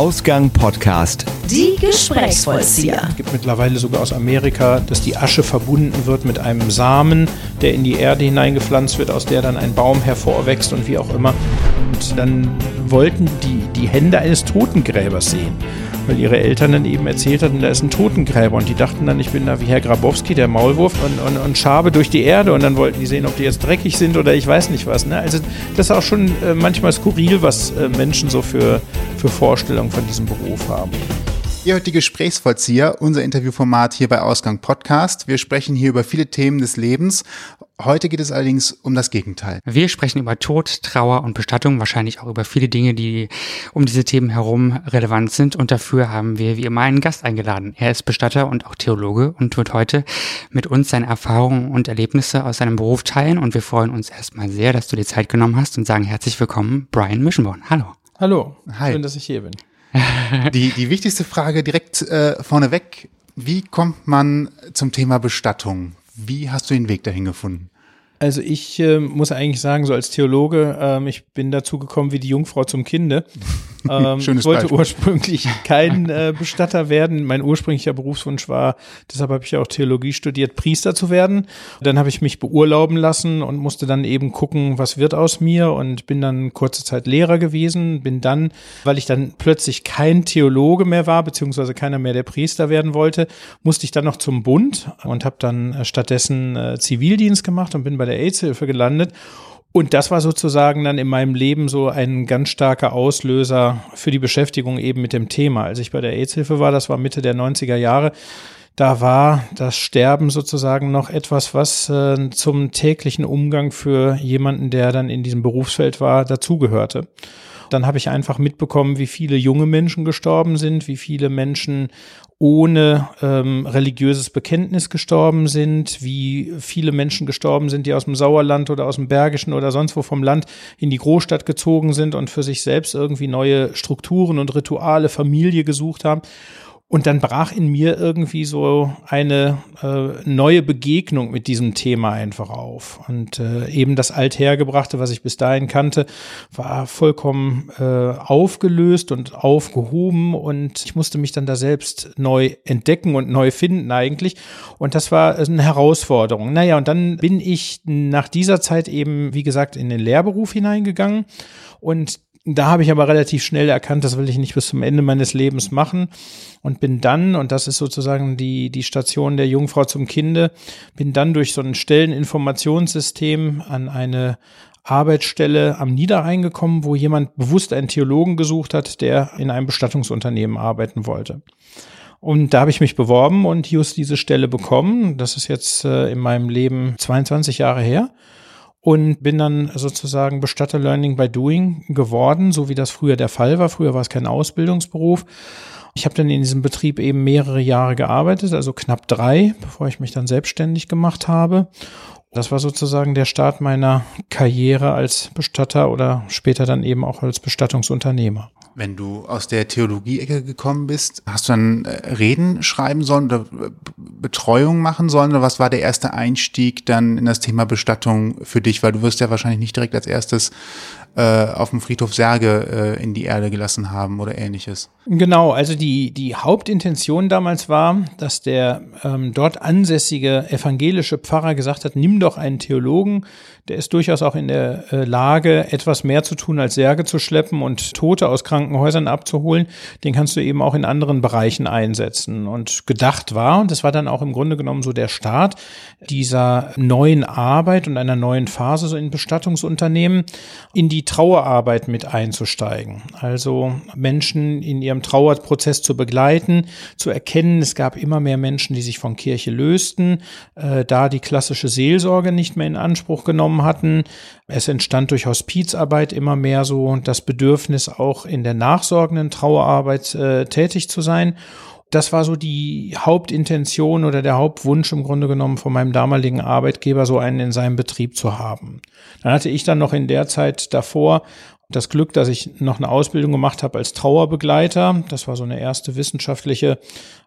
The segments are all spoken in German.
Ausgang Podcast. Die Gesprächsvollzieher. Es gibt mittlerweile sogar aus Amerika, dass die Asche verbunden wird mit einem Samen, der in die Erde hineingepflanzt wird, aus der dann ein Baum hervorwächst und wie auch immer. Und dann wollten die die Hände eines Totengräbers sehen weil ihre Eltern dann eben erzählt hatten, da ist ein Totengräber und die dachten dann, ich bin da wie Herr Grabowski, der Maulwurf und, und, und schabe durch die Erde und dann wollten die sehen, ob die jetzt dreckig sind oder ich weiß nicht was. Ne? Also das ist auch schon äh, manchmal skurril, was äh, Menschen so für, für Vorstellungen von diesem Beruf haben. Ihr hört die Gesprächsvollzieher, unser Interviewformat hier bei Ausgang Podcast. Wir sprechen hier über viele Themen des Lebens. Heute geht es allerdings um das Gegenteil. Wir sprechen über Tod, Trauer und Bestattung, wahrscheinlich auch über viele Dinge, die um diese Themen herum relevant sind. Und dafür haben wir wie immer einen Gast eingeladen. Er ist Bestatter und auch Theologe und wird heute mit uns seine Erfahrungen und Erlebnisse aus seinem Beruf teilen. Und wir freuen uns erstmal sehr, dass du dir Zeit genommen hast und sagen herzlich willkommen, Brian Mischenborn. Hallo. Hallo. Hi. Schön, dass ich hier bin. Die, die wichtigste Frage direkt äh, vorneweg. Wie kommt man zum Thema Bestattung? Wie hast du den Weg dahin gefunden? Also ich äh, muss eigentlich sagen, so als Theologe, ähm, ich bin dazu gekommen wie die Jungfrau zum Kinde. Ähm, Schönes ich wollte Beispiel. ursprünglich kein äh, Bestatter werden. Mein ursprünglicher Berufswunsch war, deshalb habe ich ja auch Theologie studiert, Priester zu werden. Dann habe ich mich beurlauben lassen und musste dann eben gucken, was wird aus mir und bin dann kurze Zeit Lehrer gewesen. Bin dann, weil ich dann plötzlich kein Theologe mehr war, beziehungsweise keiner mehr der Priester werden wollte, musste ich dann noch zum Bund und habe dann äh, stattdessen äh, Zivildienst gemacht und bin bei der AIDS-Hilfe gelandet. Und das war sozusagen dann in meinem Leben so ein ganz starker Auslöser für die Beschäftigung eben mit dem Thema. Als ich bei der AIDS-Hilfe war, das war Mitte der 90er Jahre, da war das Sterben sozusagen noch etwas, was äh, zum täglichen Umgang für jemanden, der dann in diesem Berufsfeld war, dazugehörte. Dann habe ich einfach mitbekommen, wie viele junge Menschen gestorben sind, wie viele Menschen ohne ähm, religiöses Bekenntnis gestorben sind, wie viele Menschen gestorben sind, die aus dem Sauerland oder aus dem Bergischen oder sonst wo vom Land in die Großstadt gezogen sind und für sich selbst irgendwie neue Strukturen und Rituale, Familie gesucht haben. Und dann brach in mir irgendwie so eine äh, neue Begegnung mit diesem Thema einfach auf. Und äh, eben das Althergebrachte, was ich bis dahin kannte, war vollkommen äh, aufgelöst und aufgehoben. Und ich musste mich dann da selbst neu entdecken und neu finden eigentlich. Und das war eine Herausforderung. Naja, und dann bin ich nach dieser Zeit eben, wie gesagt, in den Lehrberuf hineingegangen. Und da habe ich aber relativ schnell erkannt, das will ich nicht bis zum Ende meines Lebens machen und bin dann, und das ist sozusagen die, die Station der Jungfrau zum Kinde, bin dann durch so ein Stelleninformationssystem an eine Arbeitsstelle am Niederrhein gekommen, wo jemand bewusst einen Theologen gesucht hat, der in einem Bestattungsunternehmen arbeiten wollte. Und da habe ich mich beworben und just diese Stelle bekommen. Das ist jetzt äh, in meinem Leben 22 Jahre her und bin dann sozusagen Bestatter Learning by Doing geworden, so wie das früher der Fall war. Früher war es kein Ausbildungsberuf. Ich habe dann in diesem Betrieb eben mehrere Jahre gearbeitet, also knapp drei, bevor ich mich dann selbstständig gemacht habe. Das war sozusagen der Start meiner Karriere als Bestatter oder später dann eben auch als Bestattungsunternehmer. Wenn du aus der Theologie-Ecke gekommen bist, hast du dann äh, Reden schreiben sollen oder äh, Betreuung machen sollen? Oder was war der erste Einstieg dann in das Thema Bestattung für dich? Weil du wirst ja wahrscheinlich nicht direkt als erstes äh, auf dem Friedhof Särge äh, in die Erde gelassen haben oder ähnliches. Genau, also die, die Hauptintention damals war, dass der ähm, dort ansässige evangelische Pfarrer gesagt hat, nimm doch einen Theologen, der ist durchaus auch in der äh, Lage, etwas mehr zu tun, als Särge zu schleppen und Tote aus Krankenhäusern abzuholen. Den kannst du eben auch in anderen Bereichen einsetzen. Und gedacht war, und das war dann auch im Grunde genommen so der Start dieser neuen Arbeit und einer neuen Phase so in Bestattungsunternehmen, in die Trauerarbeit mit einzusteigen. Also Menschen in ihrem Trauerprozess zu begleiten, zu erkennen, es gab immer mehr Menschen, die sich von Kirche lösten, äh, da die klassische Seelsorge nicht mehr in Anspruch genommen hatten. Es entstand durch Hospizarbeit immer mehr so das Bedürfnis, auch in der nachsorgenden Trauerarbeit äh, tätig zu sein. Das war so die Hauptintention oder der Hauptwunsch im Grunde genommen von meinem damaligen Arbeitgeber, so einen in seinem Betrieb zu haben. Dann hatte ich dann noch in der Zeit davor das Glück, dass ich noch eine Ausbildung gemacht habe als Trauerbegleiter. Das war so eine erste wissenschaftliche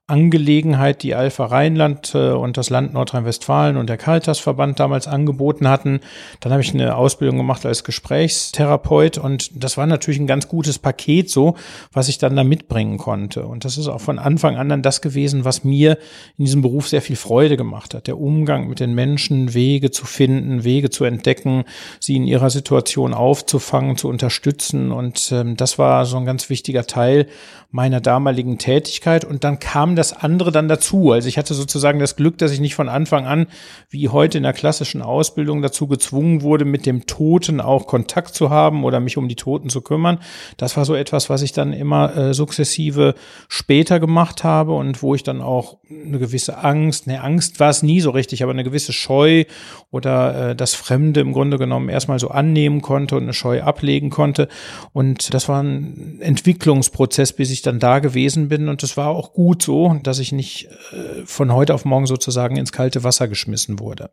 Angelegenheit, die Alpha Rheinland äh, und das Land Nordrhein-Westfalen und der Caritasverband damals angeboten hatten. Dann habe ich eine Ausbildung gemacht als Gesprächstherapeut und das war natürlich ein ganz gutes Paket so, was ich dann da mitbringen konnte. Und das ist auch von Anfang an dann das gewesen, was mir in diesem Beruf sehr viel Freude gemacht hat. Der Umgang mit den Menschen, Wege zu finden, Wege zu entdecken, sie in ihrer Situation aufzufangen, zu unterstützen. Und ähm, das war so ein ganz wichtiger Teil meiner damaligen Tätigkeit. Und dann kam das andere dann dazu. Also ich hatte sozusagen das Glück, dass ich nicht von Anfang an, wie heute in der klassischen Ausbildung, dazu gezwungen wurde, mit dem Toten auch Kontakt zu haben oder mich um die Toten zu kümmern. Das war so etwas, was ich dann immer äh, sukzessive später gemacht habe und wo ich dann auch eine gewisse Angst, ne, Angst war es nie so richtig, aber eine gewisse Scheu oder äh, das Fremde im Grunde genommen erstmal so annehmen konnte und eine Scheu ablegen konnte. Und das war ein Entwicklungsprozess, bis ich dann da gewesen bin. Und es war auch gut so, dass ich nicht äh, von heute auf morgen sozusagen ins kalte Wasser geschmissen wurde.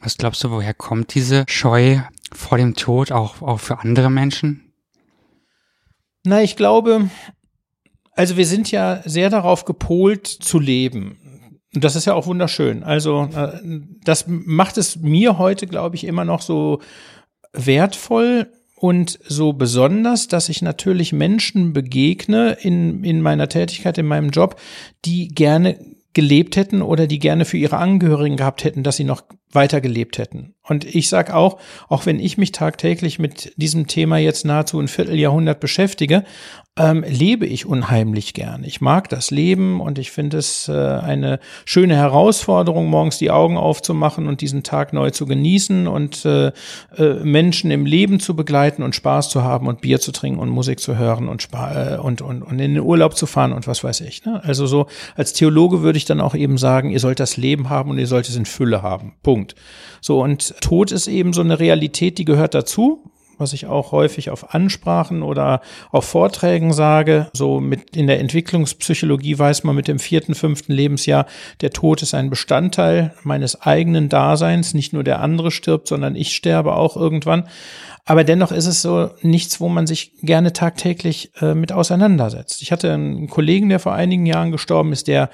Was glaubst du, woher kommt diese Scheu vor dem Tod auch, auch für andere Menschen? Na, ich glaube, also wir sind ja sehr darauf gepolt zu leben. Und das ist ja auch wunderschön. Also äh, das macht es mir heute, glaube ich, immer noch so wertvoll, und so besonders, dass ich natürlich Menschen begegne in, in meiner Tätigkeit, in meinem Job, die gerne gelebt hätten oder die gerne für ihre Angehörigen gehabt hätten, dass sie noch weiter gelebt hätten. Und ich sage auch, auch wenn ich mich tagtäglich mit diesem Thema jetzt nahezu ein Vierteljahrhundert beschäftige, ähm, lebe ich unheimlich gern. Ich mag das Leben und ich finde es äh, eine schöne Herausforderung, morgens die Augen aufzumachen und diesen Tag neu zu genießen und äh, äh, Menschen im Leben zu begleiten und Spaß zu haben und Bier zu trinken und Musik zu hören und, Spa äh, und, und, und in den Urlaub zu fahren und was weiß ich. Ne? Also so als Theologe würde ich dann auch eben sagen, ihr sollt das Leben haben und ihr sollt es in Fülle haben. Punkt. So und Tod ist eben so eine Realität, die gehört dazu was ich auch häufig auf Ansprachen oder auf Vorträgen sage. So mit in der Entwicklungspsychologie weiß man mit dem vierten, fünften Lebensjahr, der Tod ist ein Bestandteil meines eigenen Daseins. Nicht nur der andere stirbt, sondern ich sterbe auch irgendwann. Aber dennoch ist es so nichts, wo man sich gerne tagtäglich äh, mit auseinandersetzt. Ich hatte einen Kollegen, der vor einigen Jahren gestorben ist, der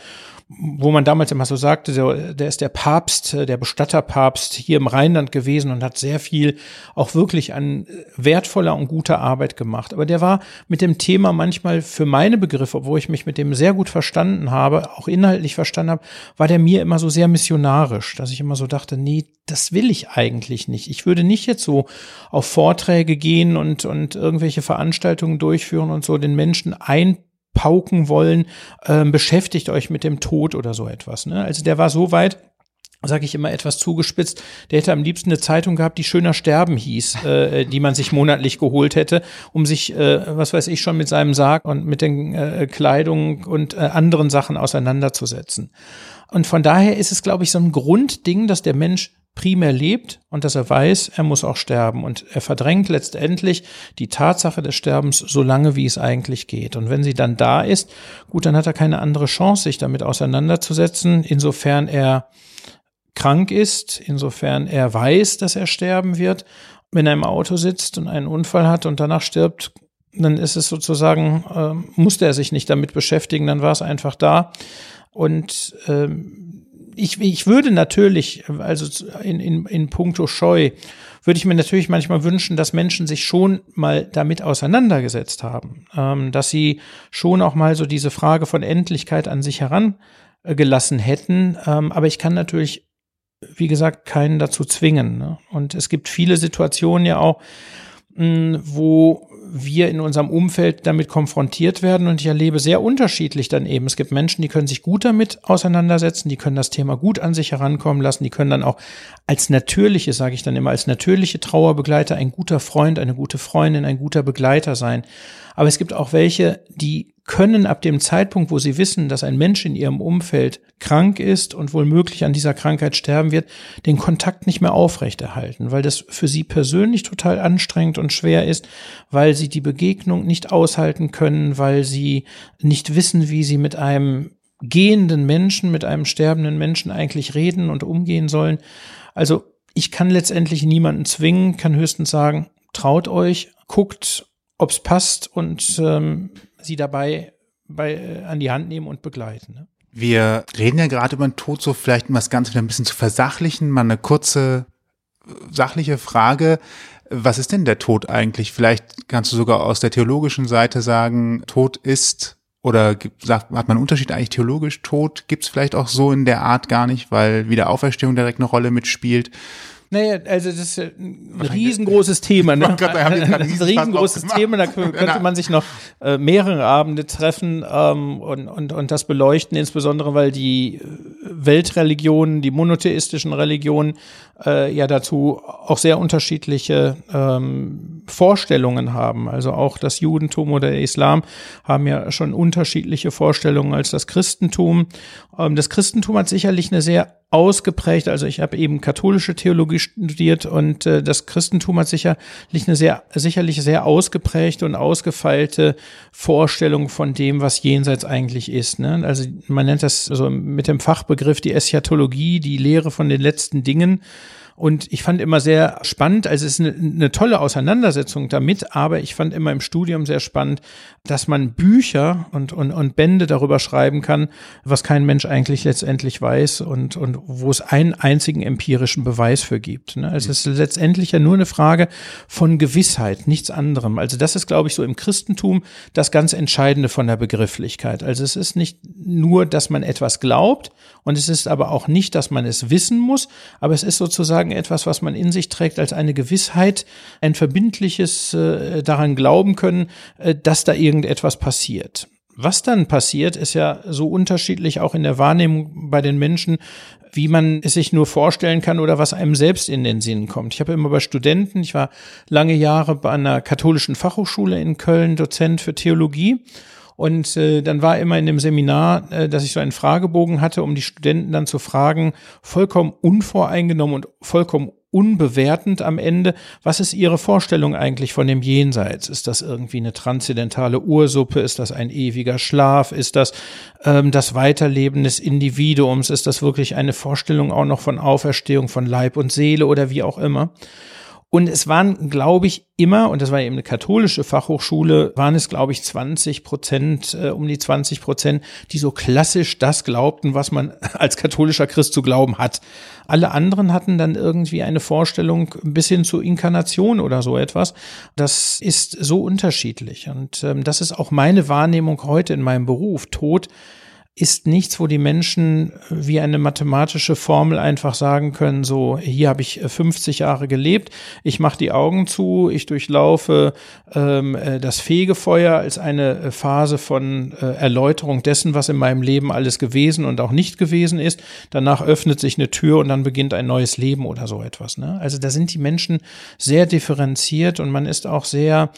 wo man damals immer so sagte, der, der ist der Papst, äh, der Bestatterpapst hier im Rheinland gewesen und hat sehr viel auch wirklich an wertvoller und guter Arbeit gemacht. Aber der war mit dem Thema manchmal für meine Begriffe, obwohl ich mich mit dem sehr gut verstanden habe, auch inhaltlich verstanden habe, war der mir immer so sehr missionarisch, dass ich immer so dachte, nee, das will ich eigentlich nicht. Ich würde nicht jetzt so auf Vorträge gehen und, und irgendwelche Veranstaltungen durchführen und so den Menschen ein pauken wollen, ähm, beschäftigt euch mit dem Tod oder so etwas. Ne? Also der war so weit, sage ich immer etwas zugespitzt, der hätte am liebsten eine Zeitung gehabt, die schöner sterben hieß, äh, die man sich monatlich geholt hätte, um sich, äh, was weiß ich, schon mit seinem Sarg und mit den äh, Kleidung und äh, anderen Sachen auseinanderzusetzen. Und von daher ist es, glaube ich, so ein Grundding, dass der Mensch primär lebt und dass er weiß, er muss auch sterben. Und er verdrängt letztendlich die Tatsache des Sterbens so lange, wie es eigentlich geht. Und wenn sie dann da ist, gut, dann hat er keine andere Chance, sich damit auseinanderzusetzen, insofern er krank ist, insofern er weiß, dass er sterben wird. Wenn er im Auto sitzt und einen Unfall hat und danach stirbt, dann ist es sozusagen, äh, musste er sich nicht damit beschäftigen, dann war es einfach da. Und ähm, ich, ich würde natürlich, also in, in, in puncto Scheu, würde ich mir natürlich manchmal wünschen, dass Menschen sich schon mal damit auseinandergesetzt haben, ähm, dass sie schon auch mal so diese Frage von Endlichkeit an sich herangelassen hätten. Ähm, aber ich kann natürlich, wie gesagt, keinen dazu zwingen. Ne? Und es gibt viele Situationen ja auch, mh, wo wir in unserem Umfeld damit konfrontiert werden und ich erlebe sehr unterschiedlich dann eben. Es gibt Menschen, die können sich gut damit auseinandersetzen, die können das Thema gut an sich herankommen lassen, die können dann auch als natürliche, sage ich dann immer, als natürliche Trauerbegleiter ein guter Freund, eine gute Freundin, ein guter Begleiter sein. Aber es gibt auch welche, die können ab dem Zeitpunkt, wo sie wissen, dass ein Mensch in ihrem Umfeld krank ist und womöglich an dieser Krankheit sterben wird, den Kontakt nicht mehr aufrechterhalten, weil das für sie persönlich total anstrengend und schwer ist, weil sie die Begegnung nicht aushalten können, weil sie nicht wissen, wie sie mit einem gehenden Menschen, mit einem sterbenden Menschen eigentlich reden und umgehen sollen. Also ich kann letztendlich niemanden zwingen, kann höchstens sagen, traut euch, guckt ob's passt und ähm, sie dabei bei, äh, an die Hand nehmen und begleiten. Ne? Wir reden ja gerade über den Tod, so vielleicht um das Ganze wieder ein bisschen zu versachlichen, mal eine kurze sachliche Frage. Was ist denn der Tod eigentlich? Vielleicht kannst du sogar aus der theologischen Seite sagen, Tod ist oder sagt, hat man einen Unterschied eigentlich theologisch? Tod gibt es vielleicht auch so in der Art gar nicht, weil Wiederauferstehung direkt eine Rolle mitspielt. Naja, also das ist ein riesengroßes Thema. Ne? Gott, da haben wir das ist ein riesengroßes Thema, da könnte man sich noch äh, mehrere Abende treffen ähm, und, und, und das beleuchten, insbesondere weil die Weltreligionen, die monotheistischen Religionen äh, ja dazu auch sehr unterschiedliche ähm, Vorstellungen haben. Also auch das Judentum oder der Islam haben ja schon unterschiedliche Vorstellungen als das Christentum. Ähm, das Christentum hat sicherlich eine sehr ausgeprägt. Also ich habe eben katholische Theologie studiert und äh, das Christentum hat sicherlich eine sehr, sicherlich sehr ausgeprägte und ausgefeilte Vorstellung von dem, was jenseits eigentlich ist. Ne? Also man nennt das so mit dem Fachbegriff die Eschatologie, die Lehre von den letzten Dingen. Und ich fand immer sehr spannend, also es ist eine, eine, tolle Auseinandersetzung damit, aber ich fand immer im Studium sehr spannend, dass man Bücher und, und, und Bände darüber schreiben kann, was kein Mensch eigentlich letztendlich weiß und, und wo es einen einzigen empirischen Beweis für gibt. Ne? Also es ist letztendlich ja nur eine Frage von Gewissheit, nichts anderem. Also das ist, glaube ich, so im Christentum das ganz Entscheidende von der Begrifflichkeit. Also es ist nicht nur, dass man etwas glaubt und es ist aber auch nicht, dass man es wissen muss, aber es ist sozusagen sozusagen etwas, was man in sich trägt als eine Gewissheit, ein verbindliches äh, daran glauben können, äh, dass da irgendetwas passiert. Was dann passiert, ist ja so unterschiedlich auch in der Wahrnehmung bei den Menschen, wie man es sich nur vorstellen kann oder was einem selbst in den Sinn kommt. Ich habe immer bei Studenten, ich war lange Jahre bei einer katholischen Fachhochschule in Köln Dozent für Theologie und äh, dann war immer in dem Seminar, äh, dass ich so einen Fragebogen hatte, um die Studenten dann zu fragen, vollkommen unvoreingenommen und vollkommen unbewertend am Ende, was ist Ihre Vorstellung eigentlich von dem Jenseits? Ist das irgendwie eine transzendentale Ursuppe? Ist das ein ewiger Schlaf? Ist das ähm, das Weiterleben des Individuums? Ist das wirklich eine Vorstellung auch noch von Auferstehung von Leib und Seele oder wie auch immer? Und es waren, glaube ich, immer, und das war eben eine katholische Fachhochschule, waren es, glaube ich, 20 Prozent, äh, um die 20 Prozent, die so klassisch das glaubten, was man als katholischer Christ zu glauben hat. Alle anderen hatten dann irgendwie eine Vorstellung bis hin zur Inkarnation oder so etwas. Das ist so unterschiedlich. Und ähm, das ist auch meine Wahrnehmung heute in meinem Beruf. Tod ist nichts, wo die Menschen wie eine mathematische Formel einfach sagen können, so hier habe ich 50 äh, Jahre gelebt, ich mache die Augen zu, ich durchlaufe ähm, äh, das Fegefeuer als eine äh, Phase von äh, Erläuterung dessen, was in meinem Leben alles gewesen und auch nicht gewesen ist. Danach öffnet sich eine Tür und dann beginnt ein neues Leben oder so etwas. Ne? Also da sind die Menschen sehr differenziert und man ist auch sehr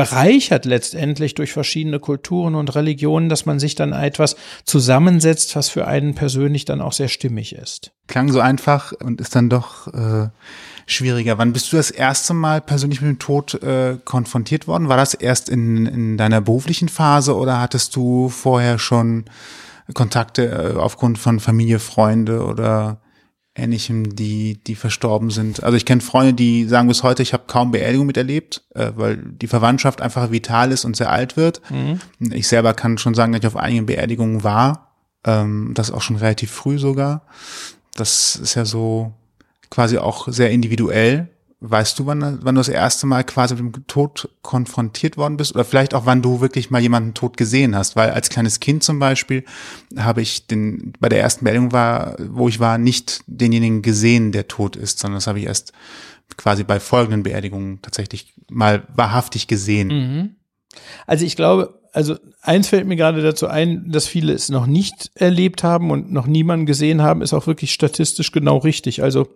bereichert letztendlich durch verschiedene Kulturen und Religionen, dass man sich dann etwas zusammensetzt, was für einen persönlich dann auch sehr stimmig ist. Klang so einfach und ist dann doch äh, schwieriger. Wann bist du das erste Mal persönlich mit dem Tod äh, konfrontiert worden? War das erst in, in deiner beruflichen Phase oder hattest du vorher schon Kontakte äh, aufgrund von Familie, Freunde oder Ähnlichem, die, die verstorben sind. Also ich kenne Freunde, die sagen bis heute, ich habe kaum Beerdigung miterlebt, äh, weil die Verwandtschaft einfach vital ist und sehr alt wird. Mhm. Ich selber kann schon sagen, dass ich auf einigen Beerdigungen war. Ähm, das auch schon relativ früh sogar. Das ist ja so quasi auch sehr individuell. Weißt du, wann, wann du das erste Mal quasi mit dem Tod konfrontiert worden bist? Oder vielleicht auch, wann du wirklich mal jemanden tot gesehen hast? Weil als kleines Kind zum Beispiel habe ich den, bei der ersten Beerdigung war, wo ich war, nicht denjenigen gesehen, der tot ist, sondern das habe ich erst quasi bei folgenden Beerdigungen tatsächlich mal wahrhaftig gesehen. Mhm. Also ich glaube, also eins fällt mir gerade dazu ein, dass viele es noch nicht erlebt haben und noch niemanden gesehen haben, ist auch wirklich statistisch genau richtig. Also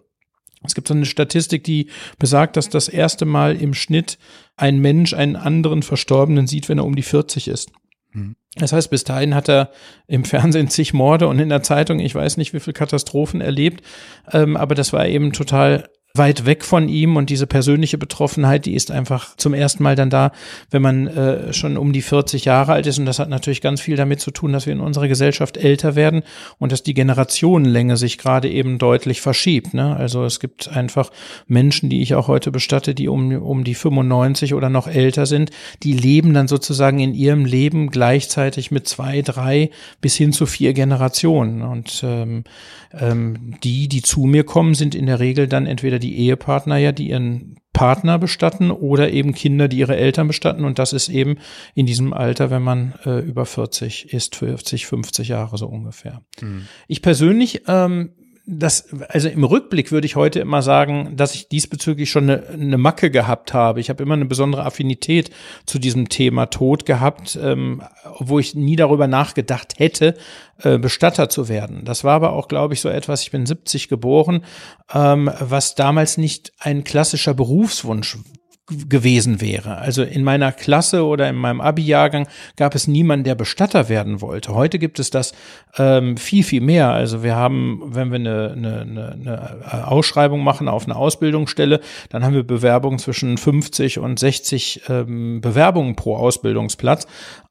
es gibt so eine Statistik, die besagt, dass das erste Mal im Schnitt ein Mensch einen anderen Verstorbenen sieht, wenn er um die 40 ist. Mhm. Das heißt, bis dahin hat er im Fernsehen zig Morde und in der Zeitung, ich weiß nicht, wie viele Katastrophen erlebt. Ähm, aber das war eben total weit weg von ihm und diese persönliche Betroffenheit, die ist einfach zum ersten Mal dann da, wenn man äh, schon um die 40 Jahre alt ist und das hat natürlich ganz viel damit zu tun, dass wir in unserer Gesellschaft älter werden und dass die Generationenlänge sich gerade eben deutlich verschiebt. Ne? Also es gibt einfach Menschen, die ich auch heute bestatte, die um, um die 95 oder noch älter sind, die leben dann sozusagen in ihrem Leben gleichzeitig mit zwei, drei bis hin zu vier Generationen und ähm, ähm, die, die zu mir kommen, sind in der Regel dann entweder die Ehepartner ja, die ihren Partner bestatten oder eben Kinder, die ihre Eltern bestatten. Und das ist eben in diesem Alter, wenn man äh, über 40 ist, 40, 50 Jahre so ungefähr. Mhm. Ich persönlich ähm, das, also im Rückblick würde ich heute immer sagen, dass ich diesbezüglich schon eine, eine Macke gehabt habe. Ich habe immer eine besondere Affinität zu diesem Thema Tod gehabt, ähm, wo ich nie darüber nachgedacht hätte, äh, Bestatter zu werden. Das war aber auch, glaube ich, so etwas, ich bin 70 geboren, ähm, was damals nicht ein klassischer Berufswunsch gewesen wäre. Also in meiner Klasse oder in meinem Abi-Jahrgang gab es niemanden, der Bestatter werden wollte. Heute gibt es das ähm, viel, viel mehr. Also wir haben, wenn wir eine, eine, eine Ausschreibung machen auf eine Ausbildungsstelle, dann haben wir Bewerbungen zwischen 50 und 60 ähm, Bewerbungen pro Ausbildungsplatz.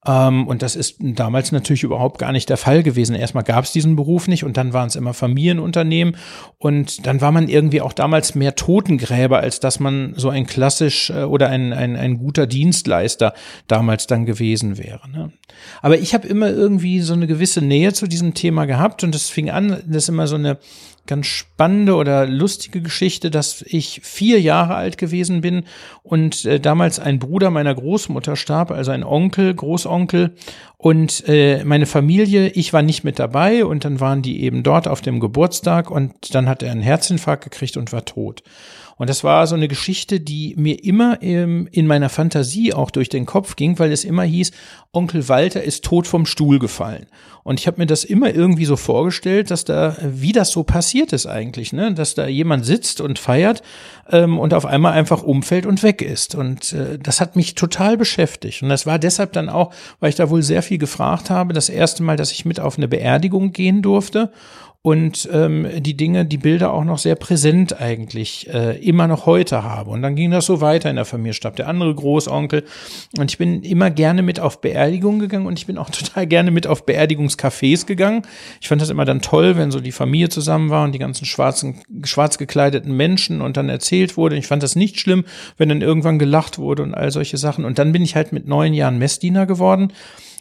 Ähm, und das ist damals natürlich überhaupt gar nicht der Fall gewesen. Erstmal gab es diesen Beruf nicht und dann waren es immer Familienunternehmen und dann war man irgendwie auch damals mehr Totengräber, als dass man so ein klassisch äh, oder ein, ein, ein guter Dienstleister damals dann gewesen wäre. Ne? Aber ich habe immer irgendwie so eine gewisse Nähe zu diesem Thema gehabt und es fing an, das ist immer so eine ganz spannende oder lustige Geschichte, dass ich vier Jahre alt gewesen bin und äh, damals ein Bruder meiner Großmutter starb, also ein Onkel, Großonkel und äh, meine Familie, ich war nicht mit dabei und dann waren die eben dort auf dem Geburtstag und dann hat er einen Herzinfarkt gekriegt und war tot. Und das war so eine Geschichte, die mir immer im, in meiner Fantasie auch durch den Kopf ging, weil es immer hieß, Onkel Walter ist tot vom Stuhl gefallen. Und ich habe mir das immer irgendwie so vorgestellt, dass da, wie das so passiert ist eigentlich, ne? dass da jemand sitzt und feiert ähm, und auf einmal einfach umfällt und weg ist. Und äh, das hat mich total beschäftigt. Und das war deshalb dann auch, weil ich da wohl sehr viel gefragt habe, das erste Mal, dass ich mit auf eine Beerdigung gehen durfte und ähm, die Dinge, die Bilder auch noch sehr präsent eigentlich äh, immer noch heute habe. Und dann ging das so weiter in der Familie, starb der andere Großonkel. Und ich bin immer gerne mit auf Beerdigungen gegangen und ich bin auch total gerne mit auf Beerdigungscafés gegangen. Ich fand das immer dann toll, wenn so die Familie zusammen war und die ganzen schwarzen, schwarz gekleideten Menschen und dann erzählt wurde. Ich fand das nicht schlimm, wenn dann irgendwann gelacht wurde und all solche Sachen. Und dann bin ich halt mit neun Jahren Messdiener geworden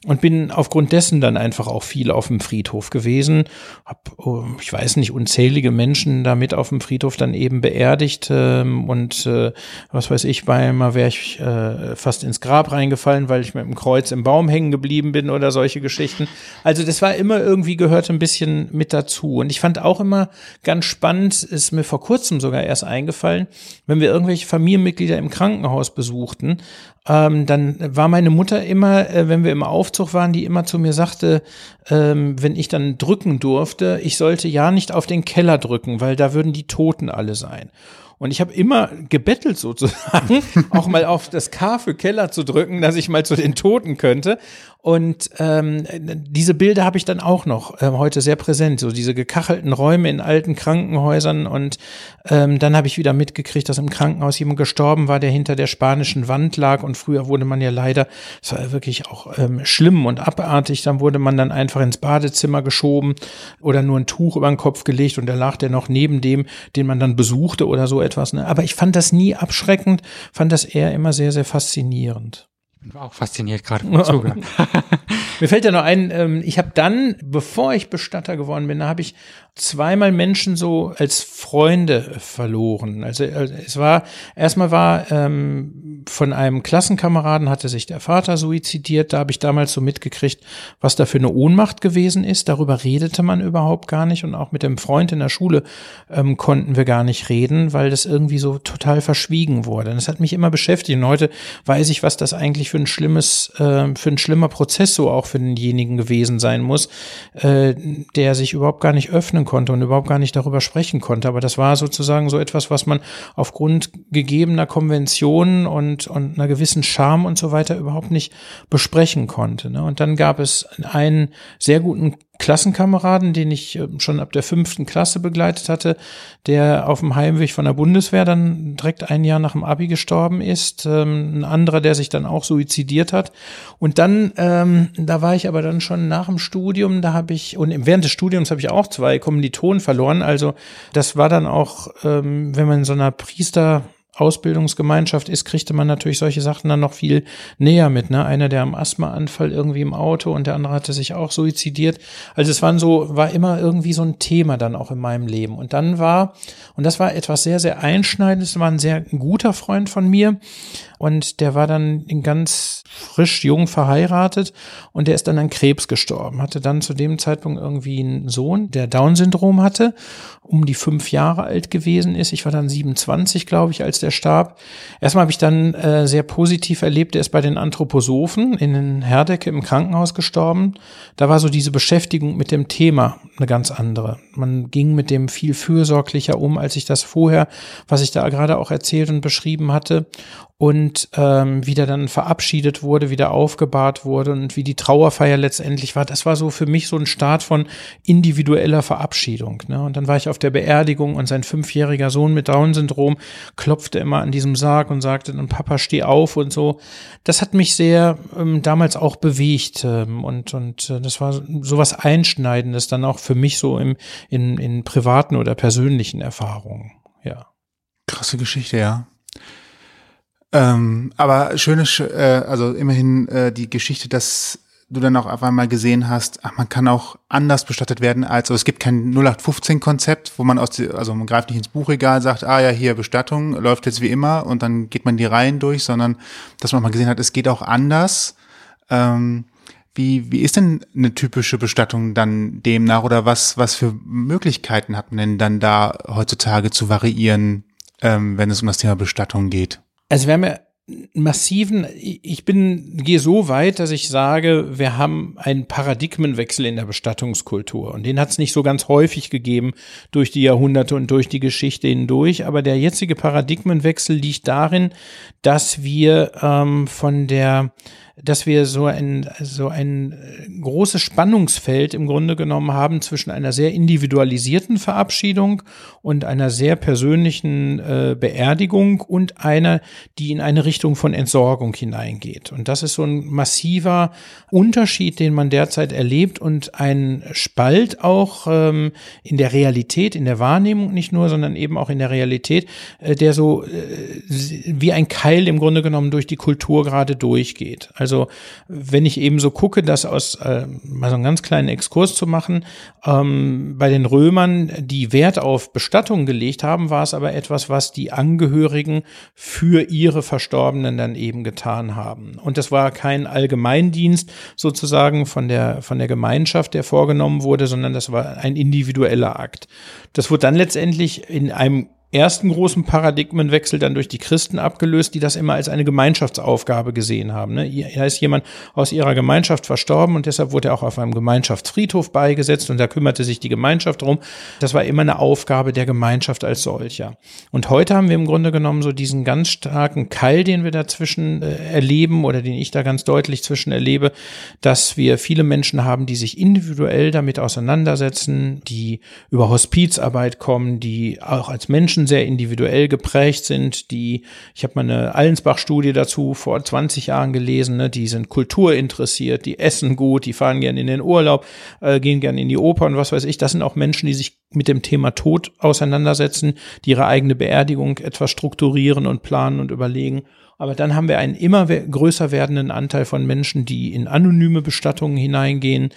und bin aufgrund dessen dann einfach auch viel auf dem Friedhof gewesen. Hab, oh, ich weiß nicht, unzählige Menschen damit auf dem Friedhof dann eben beerdigt ähm, und äh, was weiß ich, mal wäre ich äh, fast ins Grab reingefallen, weil ich mit dem Kreuz im Baum hängen geblieben bin oder solche Geschichten. Also das war immer irgendwie gehörte ein bisschen mit dazu. Und ich fand auch immer ganz spannend, ist mir vor kurzem sogar erst eingefallen, wenn wir irgendwelche Familienmitglieder im Krankenhaus besuchten ähm, dann war meine Mutter immer, äh, wenn wir im Aufzug waren, die immer zu mir sagte, ähm, wenn ich dann drücken durfte, ich sollte ja nicht auf den Keller drücken, weil da würden die Toten alle sein. Und ich habe immer gebettelt sozusagen, auch mal auf das K für Keller zu drücken, dass ich mal zu den Toten könnte. Und ähm, diese Bilder habe ich dann auch noch äh, heute sehr präsent, so diese gekachelten Räume in alten Krankenhäusern. Und ähm, dann habe ich wieder mitgekriegt, dass im Krankenhaus jemand gestorben war, der hinter der spanischen Wand lag. Und früher wurde man ja leider, das war wirklich auch ähm, schlimm und abartig, dann wurde man dann einfach ins Badezimmer geschoben oder nur ein Tuch über den Kopf gelegt und da lag der noch neben dem, den man dann besuchte oder so etwas. Ne? Aber ich fand das nie abschreckend, fand das eher immer sehr, sehr faszinierend. Ich war auch fasziniert gerade. Mir fällt ja noch ein, ähm, ich habe dann, bevor ich Bestatter geworden bin, da habe ich zweimal Menschen so als Freunde verloren. Also, also es war, erstmal war ähm, von einem Klassenkameraden hatte sich der Vater suizidiert. Da habe ich damals so mitgekriegt, was da für eine Ohnmacht gewesen ist. Darüber redete man überhaupt gar nicht. Und auch mit dem Freund in der Schule ähm, konnten wir gar nicht reden, weil das irgendwie so total verschwiegen wurde. Und das hat mich immer beschäftigt. Und heute weiß ich, was das eigentlich für ein schlimmes, äh, für ein schlimmer Prozess so auch für denjenigen gewesen sein muss, äh, der sich überhaupt gar nicht öffnen konnte und überhaupt gar nicht darüber sprechen konnte. Aber das war sozusagen so etwas, was man aufgrund gegebener Konventionen und, und einer gewissen Scham und so weiter überhaupt nicht besprechen konnte. Ne? Und dann gab es einen sehr guten Klassenkameraden, den ich äh, schon ab der fünften Klasse begleitet hatte, der auf dem Heimweg von der Bundeswehr dann direkt ein Jahr nach dem Abi gestorben ist. Ähm, ein anderer, der sich dann auch suizidiert hat. Und dann, ähm, da war ich aber dann schon nach dem Studium, da habe ich, und während des Studiums habe ich auch zwei Kommilitonen verloren. Also das war dann auch, ähm, wenn man in so einer Priester Ausbildungsgemeinschaft ist, kriegte man natürlich solche Sachen dann noch viel näher mit. Ne? Einer, der am Asthmaanfall irgendwie im Auto und der andere hatte sich auch suizidiert. Also es waren so, war immer irgendwie so ein Thema dann auch in meinem Leben. Und dann war, und das war etwas sehr, sehr Einschneidendes, war ein sehr guter Freund von mir und der war dann ganz frisch jung verheiratet und der ist dann an Krebs gestorben, hatte dann zu dem Zeitpunkt irgendwie einen Sohn, der Down-Syndrom hatte, um die fünf Jahre alt gewesen ist. Ich war dann 27, glaube ich, als der starb. Erstmal habe ich dann äh, sehr positiv erlebt, er ist bei den Anthroposophen in Herdecke im Krankenhaus gestorben. Da war so diese Beschäftigung mit dem Thema eine ganz andere. Man ging mit dem viel fürsorglicher um, als ich das vorher, was ich da gerade auch erzählt und beschrieben hatte und ähm, wie der dann verabschiedet wurde, wieder aufgebahrt wurde und wie die Trauerfeier letztendlich war. Das war so für mich so ein Start von individueller Verabschiedung. Ne? Und dann war ich auf der Beerdigung und sein fünfjähriger Sohn mit Down-Syndrom klopfte immer an diesem Sarg und sagte dann, Papa, steh auf und so. Das hat mich sehr ähm, damals auch bewegt ähm, und, und äh, das war so was Einschneidendes dann auch für mich so im, in, in privaten oder persönlichen Erfahrungen. Ja. Krasse Geschichte, ja. Ähm, aber schöne, äh, also immerhin äh, die Geschichte, dass du dann auch auf einmal gesehen hast, ach, man kann auch anders bestattet werden als, also es gibt kein 0815-Konzept, wo man aus, die, also man greift nicht ins Buchregal, sagt, ah ja, hier Bestattung, läuft jetzt wie immer und dann geht man die Reihen durch, sondern dass man auch mal gesehen hat, es geht auch anders. Ähm, wie, wie ist denn eine typische Bestattung dann demnach oder was, was für Möglichkeiten hat man denn dann da heutzutage zu variieren, ähm, wenn es um das Thema Bestattung geht? Also wir haben ja massiven, ich bin, gehe so weit, dass ich sage, wir haben einen Paradigmenwechsel in der Bestattungskultur. Und den hat es nicht so ganz häufig gegeben durch die Jahrhunderte und durch die Geschichte hindurch. Aber der jetzige Paradigmenwechsel liegt darin, dass wir ähm, von der dass wir so ein, so ein äh, großes Spannungsfeld im Grunde genommen haben zwischen einer sehr individualisierten Verabschiedung und einer sehr persönlichen äh, Beerdigung und einer, die in eine Richtung von Entsorgung hineingeht. Und das ist so ein massiver Unterschied, den man derzeit erlebt und ein Spalt auch ähm, in der Realität, in der Wahrnehmung nicht nur, sondern eben auch in der Realität, äh, der so äh, wie ein Keil im Grunde genommen durch die Kultur gerade durchgeht. Also wenn ich eben so gucke, das aus äh, mal so einen ganz kleinen Exkurs zu machen, ähm, bei den Römern, die Wert auf Bestattung gelegt haben, war es aber etwas, was die Angehörigen für ihre Verstorbenen dann eben getan haben. Und das war kein Allgemeindienst sozusagen von der von der Gemeinschaft, der vorgenommen wurde, sondern das war ein individueller Akt. Das wurde dann letztendlich in einem ersten großen Paradigmenwechsel dann durch die Christen abgelöst, die das immer als eine Gemeinschaftsaufgabe gesehen haben. Ne? Hier ist jemand aus ihrer Gemeinschaft verstorben und deshalb wurde er auch auf einem Gemeinschaftsfriedhof beigesetzt und da kümmerte sich die Gemeinschaft drum. Das war immer eine Aufgabe der Gemeinschaft als solcher. Und heute haben wir im Grunde genommen so diesen ganz starken Keil, den wir dazwischen äh, erleben oder den ich da ganz deutlich zwischen erlebe, dass wir viele Menschen haben, die sich individuell damit auseinandersetzen, die über Hospizarbeit kommen, die auch als Menschen Menschen sehr individuell geprägt sind, die, ich habe mal eine Allensbach-Studie dazu vor 20 Jahren gelesen, ne, die sind kulturinteressiert, die essen gut, die fahren gern in den Urlaub, äh, gehen gern in die Oper und was weiß ich. Das sind auch Menschen, die sich mit dem Thema Tod auseinandersetzen, die ihre eigene Beerdigung etwas strukturieren und planen und überlegen. Aber dann haben wir einen immer größer werdenden Anteil von Menschen, die in anonyme Bestattungen hineingehen,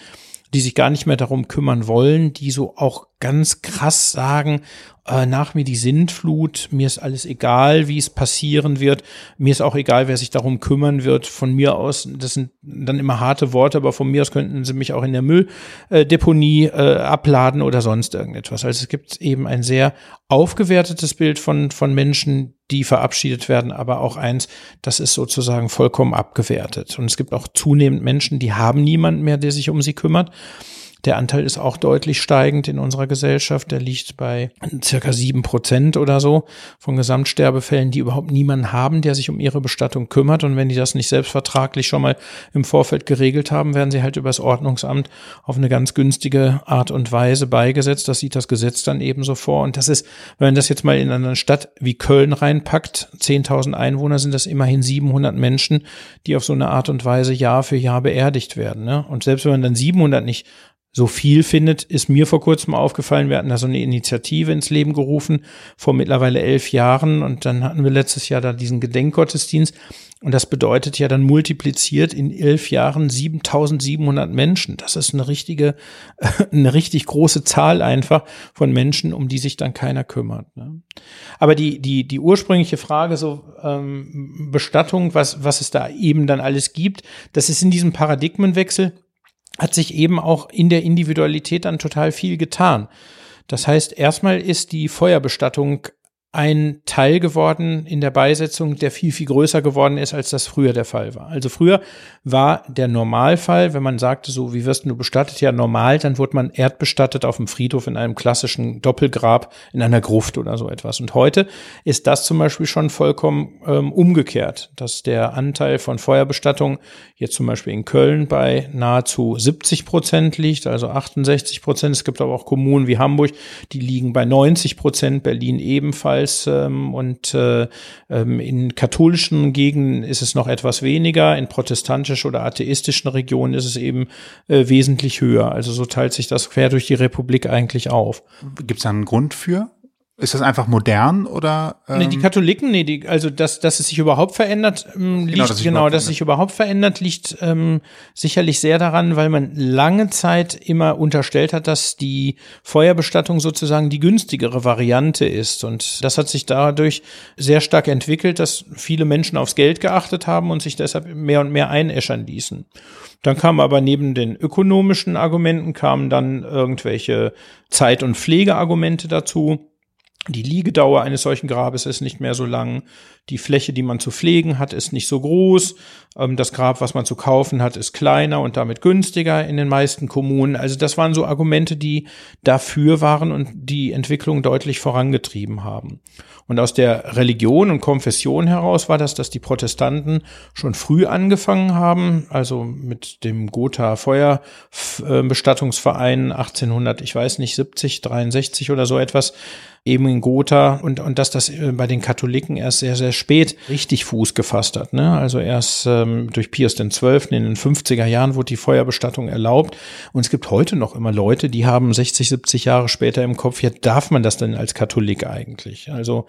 die sich gar nicht mehr darum kümmern wollen, die so auch ganz krass sagen, äh, nach mir die Sintflut, mir ist alles egal, wie es passieren wird, mir ist auch egal, wer sich darum kümmern wird. Von mir aus, das sind dann immer harte Worte, aber von mir aus könnten sie mich auch in der Mülldeponie äh, abladen oder sonst irgendetwas. Also es gibt eben ein sehr aufgewertetes Bild von, von Menschen, die verabschiedet werden, aber auch eins, das ist sozusagen vollkommen abgewertet. Und es gibt auch zunehmend Menschen, die haben niemanden mehr, der sich um sie kümmert. Der Anteil ist auch deutlich steigend in unserer Gesellschaft. Der liegt bei circa sieben Prozent oder so von Gesamtsterbefällen, die überhaupt niemanden haben, der sich um ihre Bestattung kümmert. Und wenn die das nicht selbstvertraglich schon mal im Vorfeld geregelt haben, werden sie halt übers Ordnungsamt auf eine ganz günstige Art und Weise beigesetzt. Das sieht das Gesetz dann ebenso vor. Und das ist, wenn man das jetzt mal in eine Stadt wie Köln reinpackt, 10.000 Einwohner sind das immerhin 700 Menschen, die auf so eine Art und Weise Jahr für Jahr beerdigt werden. Ne? Und selbst wenn man dann 700 nicht so viel findet, ist mir vor kurzem aufgefallen. Wir hatten da so eine Initiative ins Leben gerufen vor mittlerweile elf Jahren und dann hatten wir letztes Jahr da diesen Gedenkgottesdienst und das bedeutet ja dann multipliziert in elf Jahren 7700 Menschen. Das ist eine richtige, eine richtig große Zahl einfach von Menschen, um die sich dann keiner kümmert. Ne? Aber die, die, die ursprüngliche Frage so ähm, Bestattung, was, was es da eben dann alles gibt, das ist in diesem Paradigmenwechsel hat sich eben auch in der Individualität dann total viel getan. Das heißt, erstmal ist die Feuerbestattung ein Teil geworden in der Beisetzung, der viel, viel größer geworden ist, als das früher der Fall war. Also früher war der Normalfall, wenn man sagte, so wie wirst du bestattet, ja normal, dann wurde man erdbestattet auf dem Friedhof in einem klassischen Doppelgrab in einer Gruft oder so etwas. Und heute ist das zum Beispiel schon vollkommen ähm, umgekehrt, dass der Anteil von Feuerbestattung jetzt zum Beispiel in Köln bei nahezu 70 Prozent liegt, also 68 Prozent. Es gibt aber auch Kommunen wie Hamburg, die liegen bei 90 Prozent, Berlin ebenfalls ebenfalls ähm, und äh, ähm, in katholischen Gegenden ist es noch etwas weniger, in protestantischen oder atheistischen Regionen ist es eben äh, wesentlich höher. Also so teilt sich das quer durch die Republik eigentlich auf. Gibt es da einen Grund für? Ist das einfach modern oder? Ähm nee, die Katholiken, nee, die, also dass, dass es sich überhaupt verändert, ähm, genau, liegt, genau, dass, genau, dass es sich überhaupt verändert, liegt ähm, sicherlich sehr daran, weil man lange Zeit immer unterstellt hat, dass die Feuerbestattung sozusagen die günstigere Variante ist. Und das hat sich dadurch sehr stark entwickelt, dass viele Menschen aufs Geld geachtet haben und sich deshalb mehr und mehr einäschern ließen. Dann kam aber neben den ökonomischen Argumenten kamen dann irgendwelche Zeit- und Pflegeargumente dazu die Liegedauer eines solchen Grabes ist nicht mehr so lang. Die Fläche, die man zu pflegen hat, ist nicht so groß. Ähm, das Grab, was man zu kaufen hat, ist kleiner und damit günstiger in den meisten Kommunen. Also das waren so Argumente, die dafür waren und die Entwicklung deutlich vorangetrieben haben. Und aus der Religion und Konfession heraus war das, dass die Protestanten schon früh angefangen haben, also mit dem Gotha Feuerbestattungsverein 1800, ich weiß nicht, 70, 63 oder so etwas, eben in Gotha und, und dass das äh, bei den Katholiken erst sehr, sehr spät richtig Fuß gefasst hat. Ne? Also erst ähm, durch Pius XII. in den 50er Jahren wurde die Feuerbestattung erlaubt. Und es gibt heute noch immer Leute, die haben 60, 70 Jahre später im Kopf, ja, darf man das denn als Katholik eigentlich? Also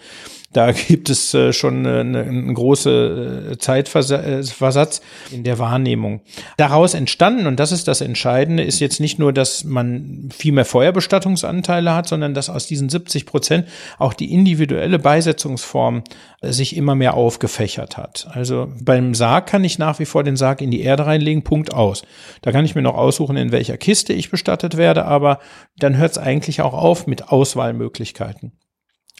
da gibt es äh, schon eine, eine große äh, Zeitversatz in der Wahrnehmung. Daraus entstanden, und das ist das Entscheidende, ist jetzt nicht nur, dass man viel mehr Feuerbestattungsanteile hat, sondern dass aus diesen 70 Prozent auch die individuelle Beisetzungsform äh, sich immer mehr aufgefächert hat. Also beim Sarg kann ich nach wie vor den Sarg in die Erde reinlegen, Punkt aus. Da kann ich mir noch aussuchen, in welcher Kiste ich bestattet werde, aber dann hört es eigentlich auch auf mit Auswahlmöglichkeiten.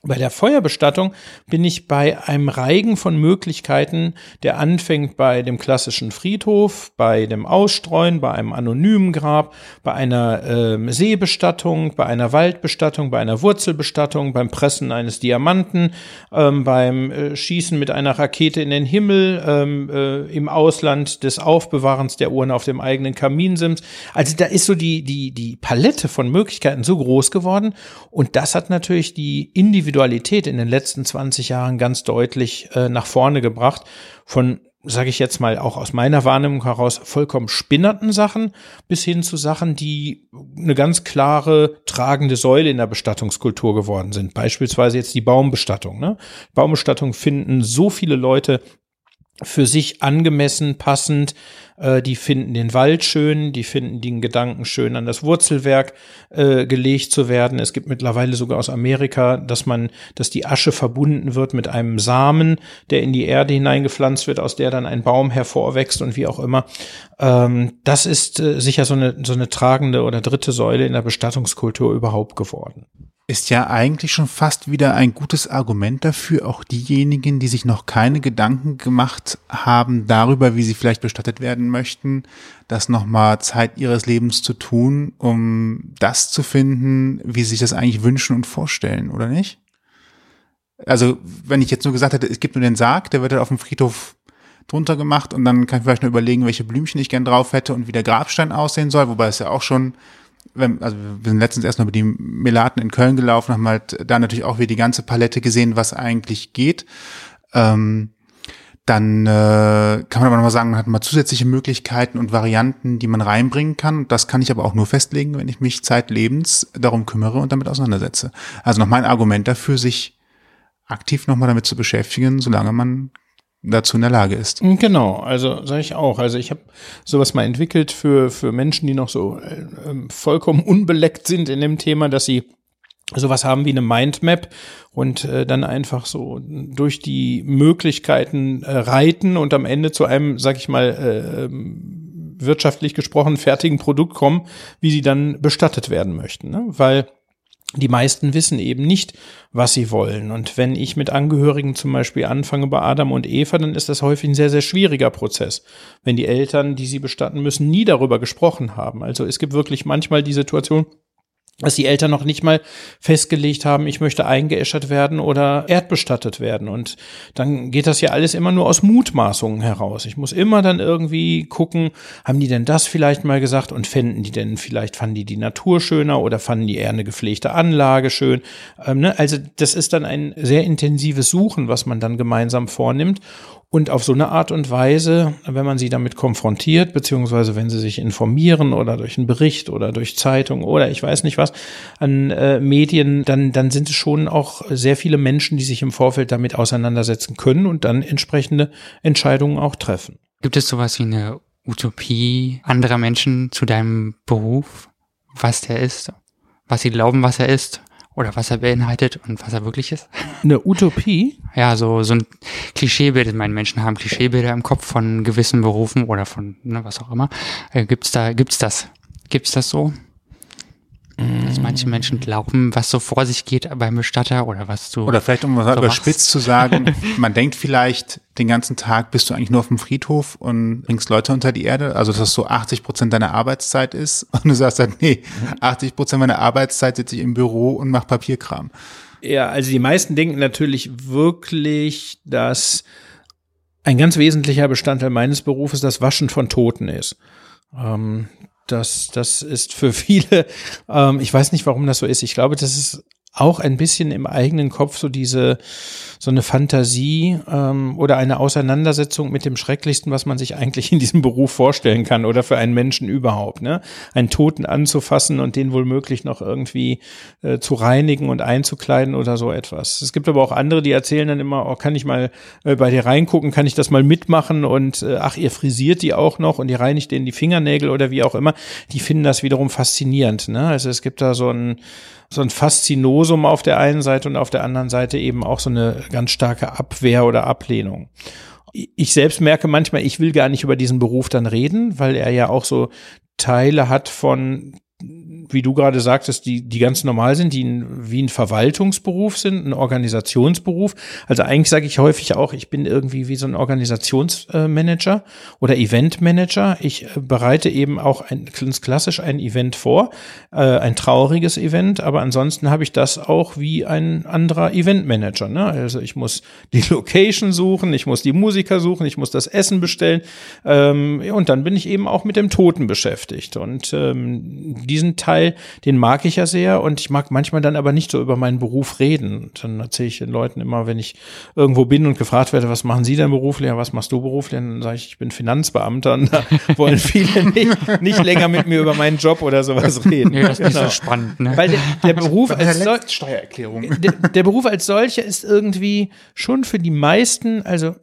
Bei der Feuerbestattung bin ich bei einem Reigen von Möglichkeiten, der anfängt bei dem klassischen Friedhof, bei dem Ausstreuen, bei einem anonymen Grab, bei einer äh, Seebestattung, bei einer Waldbestattung, bei einer Wurzelbestattung, beim Pressen eines Diamanten, ähm, beim äh, Schießen mit einer Rakete in den Himmel, ähm, äh, im Ausland des Aufbewahrens der Uhren auf dem eigenen Kaminsims. Also da ist so die, die, die Palette von Möglichkeiten so groß geworden und das hat natürlich die individuelle Individualität in den letzten 20 Jahren ganz deutlich äh, nach vorne gebracht. Von sage ich jetzt mal auch aus meiner Wahrnehmung heraus, vollkommen spinnerten Sachen bis hin zu Sachen, die eine ganz klare tragende Säule in der Bestattungskultur geworden sind. Beispielsweise jetzt die Baumbestattung. Ne? Baumbestattung finden so viele Leute für sich angemessen, passend. Äh, die finden den Wald schön, die finden den Gedanken schön, an das Wurzelwerk äh, gelegt zu werden. Es gibt mittlerweile sogar aus Amerika, dass man, dass die Asche verbunden wird mit einem Samen, der in die Erde hineingepflanzt wird, aus der dann ein Baum hervorwächst und wie auch immer. Ähm, das ist äh, sicher so eine, so eine tragende oder dritte Säule in der Bestattungskultur überhaupt geworden. Ist ja eigentlich schon fast wieder ein gutes Argument dafür, auch diejenigen, die sich noch keine Gedanken gemacht haben darüber, wie sie vielleicht bestattet werden möchten, das nochmal Zeit ihres Lebens zu tun, um das zu finden, wie sie sich das eigentlich wünschen und vorstellen, oder nicht? Also, wenn ich jetzt nur gesagt hätte, es gibt nur den Sarg, der wird auf dem Friedhof drunter gemacht und dann kann ich vielleicht nur überlegen, welche Blümchen ich gern drauf hätte und wie der Grabstein aussehen soll, wobei es ja auch schon wenn, also wir sind letztens erst noch über die Melaten in Köln gelaufen, haben halt da natürlich auch wieder die ganze Palette gesehen, was eigentlich geht. Ähm, dann äh, kann man aber nochmal sagen, man hat mal zusätzliche Möglichkeiten und Varianten, die man reinbringen kann. Das kann ich aber auch nur festlegen, wenn ich mich zeitlebens darum kümmere und damit auseinandersetze. Also noch mein Argument dafür, sich aktiv nochmal damit zu beschäftigen, solange man dazu in der Lage ist. Mm, genau, also sage ich auch. Also ich habe sowas mal entwickelt für, für Menschen, die noch so äh, ähm, vollkommen unbeleckt sind in dem Thema, dass sie sowas haben wie eine Mindmap und äh, dann einfach so durch die Möglichkeiten äh, reiten und am Ende zu einem, sag ich mal, äh, ähm, wirtschaftlich gesprochen fertigen Produkt kommen, wie sie dann bestattet werden möchten. Ne? Weil die meisten wissen eben nicht, was sie wollen. Und wenn ich mit Angehörigen zum Beispiel anfange bei Adam und Eva, dann ist das häufig ein sehr, sehr schwieriger Prozess. Wenn die Eltern, die sie bestatten müssen, nie darüber gesprochen haben. Also es gibt wirklich manchmal die Situation, dass die Eltern noch nicht mal festgelegt haben, ich möchte eingeäschert werden oder erdbestattet werden. Und dann geht das ja alles immer nur aus Mutmaßungen heraus. Ich muss immer dann irgendwie gucken, haben die denn das vielleicht mal gesagt und fänden die denn vielleicht, fanden die die Natur schöner oder fanden die eher eine gepflegte Anlage schön? Ähm, ne? Also das ist dann ein sehr intensives Suchen, was man dann gemeinsam vornimmt. Und auf so eine Art und Weise, wenn man sie damit konfrontiert, beziehungsweise wenn sie sich informieren oder durch einen Bericht oder durch Zeitung oder ich weiß nicht was an äh, Medien, dann, dann sind es schon auch sehr viele Menschen, die sich im Vorfeld damit auseinandersetzen können und dann entsprechende Entscheidungen auch treffen. Gibt es sowas wie eine Utopie anderer Menschen zu deinem Beruf, was der ist, was sie glauben, was er ist? Oder was er beinhaltet und was er wirklich ist. Eine Utopie? Ja, so, so ein Klischeebild. Meine Menschen haben Klischeebilder im Kopf von gewissen Berufen oder von ne, was auch immer. Äh, gibt's da, gibt's das? Gibt's das so? Dass manche Menschen glauben, was so vor sich geht beim Bestatter oder was du. Oder vielleicht, um mal so überspitzt zu sagen, man denkt vielleicht, den ganzen Tag bist du eigentlich nur auf dem Friedhof und bringst Leute unter die Erde. Also, dass das so 80 Prozent deiner Arbeitszeit ist. Und du sagst dann, nee, 80 Prozent meiner Arbeitszeit sitze ich im Büro und mache Papierkram. Ja, also die meisten denken natürlich wirklich, dass ein ganz wesentlicher Bestandteil meines Berufes das Waschen von Toten ist. Ähm, das, das ist für viele, ähm, ich weiß nicht, warum das so ist. Ich glaube, das ist auch ein bisschen im eigenen Kopf so diese so eine Fantasie ähm, oder eine Auseinandersetzung mit dem Schrecklichsten, was man sich eigentlich in diesem Beruf vorstellen kann oder für einen Menschen überhaupt. Ne? Einen Toten anzufassen und den womöglich noch irgendwie äh, zu reinigen und einzukleiden oder so etwas. Es gibt aber auch andere, die erzählen dann immer, oh, kann ich mal äh, bei dir reingucken, kann ich das mal mitmachen und äh, ach, ihr frisiert die auch noch und ihr reinigt denen die Fingernägel oder wie auch immer. Die finden das wiederum faszinierend. Ne? Also es gibt da so ein so ein Faszinosum auf der einen Seite und auf der anderen Seite eben auch so eine ganz starke Abwehr oder Ablehnung. Ich selbst merke manchmal, ich will gar nicht über diesen Beruf dann reden, weil er ja auch so Teile hat von wie du gerade sagtest, die, die ganz normal sind, die ein, wie ein Verwaltungsberuf sind, ein Organisationsberuf. Also eigentlich sage ich häufig auch, ich bin irgendwie wie so ein Organisationsmanager oder Eventmanager. Ich äh, bereite eben auch ein, ganz klassisch ein Event vor, äh, ein trauriges Event, aber ansonsten habe ich das auch wie ein anderer Eventmanager. Ne? Also ich muss die Location suchen, ich muss die Musiker suchen, ich muss das Essen bestellen ähm, und dann bin ich eben auch mit dem Toten beschäftigt. Und ähm, diesen Teil, den mag ich ja sehr und ich mag manchmal dann aber nicht so über meinen Beruf reden. Dann erzähle ich den Leuten immer, wenn ich irgendwo bin und gefragt werde, was machen Sie denn beruflich, was machst du beruflich, dann sage ich, ich bin Finanzbeamter und da wollen viele nicht, nicht länger mit mir über meinen Job oder sowas reden. Nee, das ist genau. nicht so spannend. Ne? Weil der, der Beruf als Sol Steuererklärung. Der, der Beruf als solcher ist irgendwie schon für die meisten, also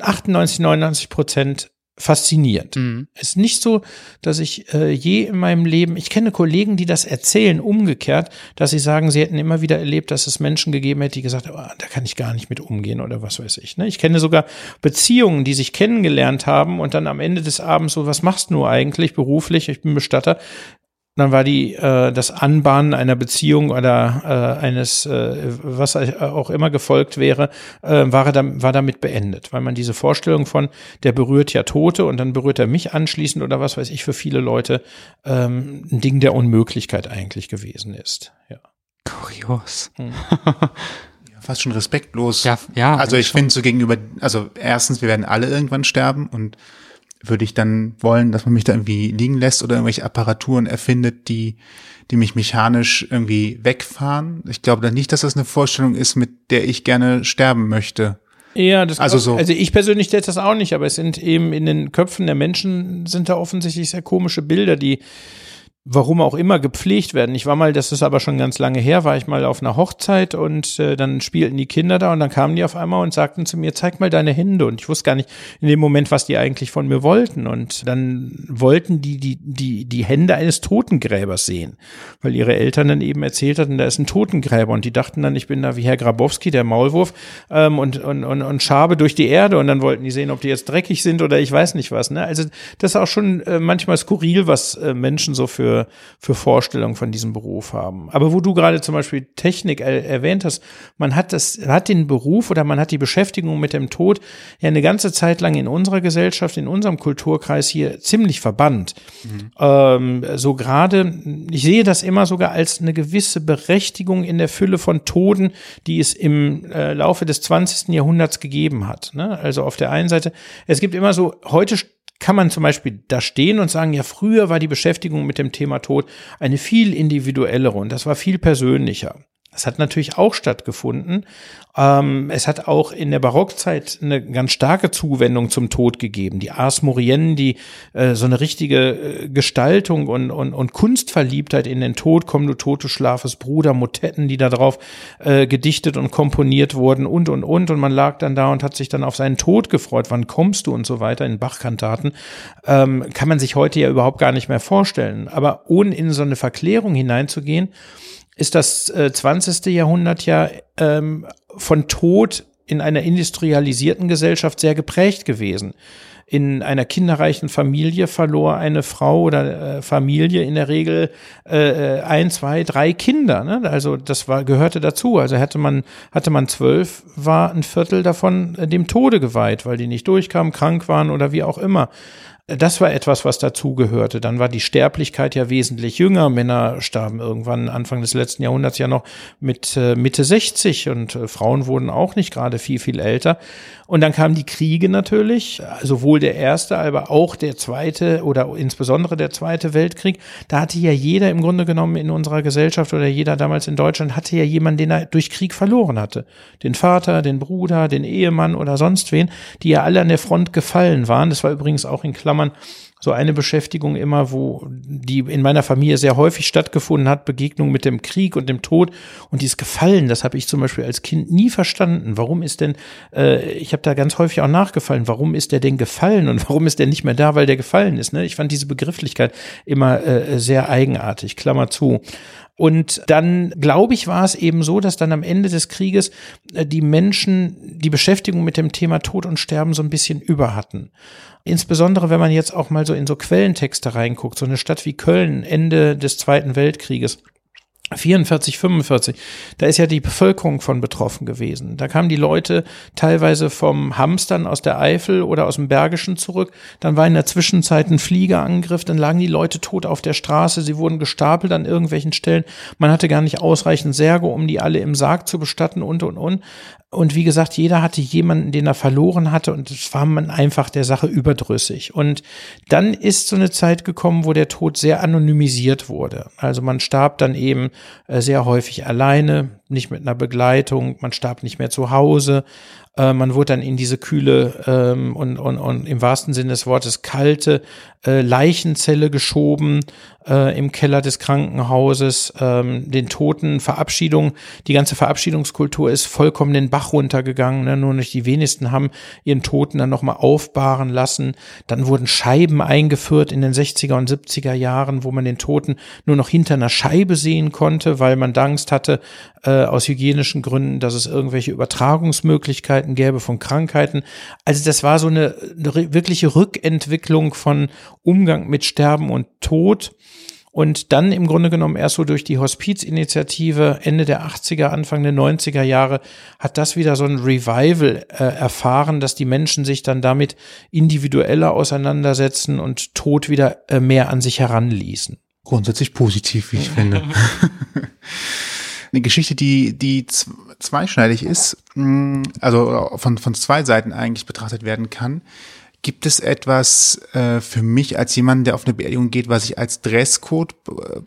98, 99 Prozent faszinierend. Mhm. Es ist nicht so, dass ich äh, je in meinem Leben, ich kenne Kollegen, die das erzählen, umgekehrt, dass sie sagen, sie hätten immer wieder erlebt, dass es Menschen gegeben hätte, die gesagt haben, oh, da kann ich gar nicht mit umgehen oder was weiß ich. Ne? Ich kenne sogar Beziehungen, die sich kennengelernt haben und dann am Ende des Abends so, was machst du eigentlich beruflich? Ich bin Bestatter dann war die äh, das Anbahnen einer Beziehung oder äh, eines äh, was auch immer gefolgt wäre, äh, war, er dann, war damit beendet, weil man diese Vorstellung von der berührt ja Tote und dann berührt er mich anschließend oder was weiß ich für viele Leute ähm, ein Ding der Unmöglichkeit eigentlich gewesen ist. Ja. Kurios. Hm. Fast schon respektlos. Ja, ja. Also ich finde so gegenüber, also erstens, wir werden alle irgendwann sterben und würde ich dann wollen, dass man mich da irgendwie liegen lässt oder irgendwelche Apparaturen erfindet, die, die mich mechanisch irgendwie wegfahren. Ich glaube dann nicht, dass das eine Vorstellung ist, mit der ich gerne sterben möchte. Ja, das also so. Also ich persönlich stelle das auch nicht, aber es sind eben in den Köpfen der Menschen sind da offensichtlich sehr komische Bilder, die warum auch immer gepflegt werden. Ich war mal, das ist aber schon ganz lange her, war ich mal auf einer Hochzeit und äh, dann spielten die Kinder da und dann kamen die auf einmal und sagten zu mir, zeig mal deine Hände und ich wusste gar nicht in dem Moment, was die eigentlich von mir wollten und dann wollten die die die die Hände eines Totengräbers sehen, weil ihre Eltern dann eben erzählt hatten, da ist ein Totengräber und die dachten dann, ich bin da wie Herr Grabowski, der Maulwurf ähm, und, und und und schabe durch die Erde und dann wollten die sehen, ob die jetzt dreckig sind oder ich weiß nicht was. Ne? Also das ist auch schon äh, manchmal skurril, was äh, Menschen so für für, Vorstellungen von diesem Beruf haben. Aber wo du gerade zum Beispiel Technik er, erwähnt hast, man hat das, hat den Beruf oder man hat die Beschäftigung mit dem Tod ja eine ganze Zeit lang in unserer Gesellschaft, in unserem Kulturkreis hier ziemlich verbannt. Mhm. Ähm, so gerade, ich sehe das immer sogar als eine gewisse Berechtigung in der Fülle von Toden, die es im äh, Laufe des 20. Jahrhunderts gegeben hat. Ne? Also auf der einen Seite, es gibt immer so, heute kann man zum Beispiel da stehen und sagen, ja, früher war die Beschäftigung mit dem Thema Tod eine viel individuellere und das war viel persönlicher. Das hat natürlich auch stattgefunden. Ähm, es hat auch in der Barockzeit eine ganz starke Zuwendung zum Tod gegeben. Die Ars Moriennen, die äh, so eine richtige äh, Gestaltung und, und, und Kunstverliebtheit in den Tod, komm du tote Schlafes Bruder, Motetten, die darauf äh, gedichtet und komponiert wurden und, und, und. Und man lag dann da und hat sich dann auf seinen Tod gefreut. Wann kommst du und so weiter in Bachkantaten. Ähm, kann man sich heute ja überhaupt gar nicht mehr vorstellen. Aber ohne in so eine Verklärung hineinzugehen, ist das äh, 20. Jahrhundert ja ähm, von Tod in einer industrialisierten Gesellschaft sehr geprägt gewesen. In einer kinderreichen Familie verlor eine Frau oder äh, Familie in der Regel äh, äh, ein, zwei, drei Kinder. Ne? Also das war gehörte dazu. Also hätte man hatte man zwölf, war ein Viertel davon äh, dem Tode geweiht, weil die nicht durchkamen, krank waren oder wie auch immer. Das war etwas, was dazugehörte. Dann war die Sterblichkeit ja wesentlich jünger. Männer starben irgendwann Anfang des letzten Jahrhunderts ja noch mit äh, Mitte 60 und äh, Frauen wurden auch nicht gerade viel, viel älter. Und dann kamen die Kriege natürlich, sowohl der erste, aber auch der zweite oder insbesondere der zweite Weltkrieg. Da hatte ja jeder im Grunde genommen in unserer Gesellschaft oder jeder damals in Deutschland hatte ja jemanden, den er durch Krieg verloren hatte. Den Vater, den Bruder, den Ehemann oder sonst wen, die ja alle an der Front gefallen waren. Das war übrigens auch in Klammern so eine Beschäftigung immer, wo die in meiner Familie sehr häufig stattgefunden hat, Begegnung mit dem Krieg und dem Tod und dieses Gefallen, das habe ich zum Beispiel als Kind nie verstanden. Warum ist denn, äh, ich habe da ganz häufig auch nachgefallen, warum ist der denn gefallen und warum ist der nicht mehr da, weil der gefallen ist? Ne? Ich fand diese Begrifflichkeit immer äh, sehr eigenartig, Klammer zu. Und dann, glaube ich, war es eben so, dass dann am Ende des Krieges äh, die Menschen die Beschäftigung mit dem Thema Tod und Sterben so ein bisschen über hatten. Insbesondere wenn man jetzt auch mal so in so Quellentexte reinguckt, so eine Stadt wie Köln Ende des Zweiten Weltkrieges. 44, 45, da ist ja die Bevölkerung von betroffen gewesen. Da kamen die Leute teilweise vom Hamstern aus der Eifel oder aus dem Bergischen zurück. Dann war in der Zwischenzeit ein Fliegerangriff, dann lagen die Leute tot auf der Straße, sie wurden gestapelt an irgendwelchen Stellen. Man hatte gar nicht ausreichend Särge, um die alle im Sarg zu bestatten und und und. Und wie gesagt, jeder hatte jemanden, den er verloren hatte und es war man einfach der Sache überdrüssig. Und dann ist so eine Zeit gekommen, wo der Tod sehr anonymisiert wurde. Also man starb dann eben äh, sehr häufig alleine, nicht mit einer Begleitung, man starb nicht mehr zu Hause, äh, man wurde dann in diese kühle ähm, und, und, und im wahrsten Sinne des Wortes kalte äh, Leichenzelle geschoben äh, im Keller des Krankenhauses, ähm, den Toten Verabschiedung, die ganze Verabschiedungskultur ist vollkommen den Bach runtergegangen. Ne? Nur nicht die wenigsten haben ihren Toten dann nochmal aufbahren lassen. Dann wurden Scheiben eingeführt in den 60er und 70er Jahren, wo man den Toten nur noch hinter einer Scheibe sehen konnte, weil man Angst hatte, äh, aus hygienischen Gründen, dass es irgendwelche Übertragungsmöglichkeiten gäbe von Krankheiten. Also das war so eine, eine wirkliche Rückentwicklung von Umgang mit Sterben und Tod. Und dann im Grunde genommen erst so durch die Hospizinitiative Ende der 80er, Anfang der 90er Jahre hat das wieder so ein Revival äh, erfahren, dass die Menschen sich dann damit individueller auseinandersetzen und Tod wieder äh, mehr an sich heranließen. Grundsätzlich positiv, wie ich finde. Eine Geschichte, die, die zweischneidig ist, mm, also von, von zwei Seiten eigentlich betrachtet werden kann. Gibt es etwas äh, für mich als jemand, der auf eine Beerdigung geht, was ich als Dresscode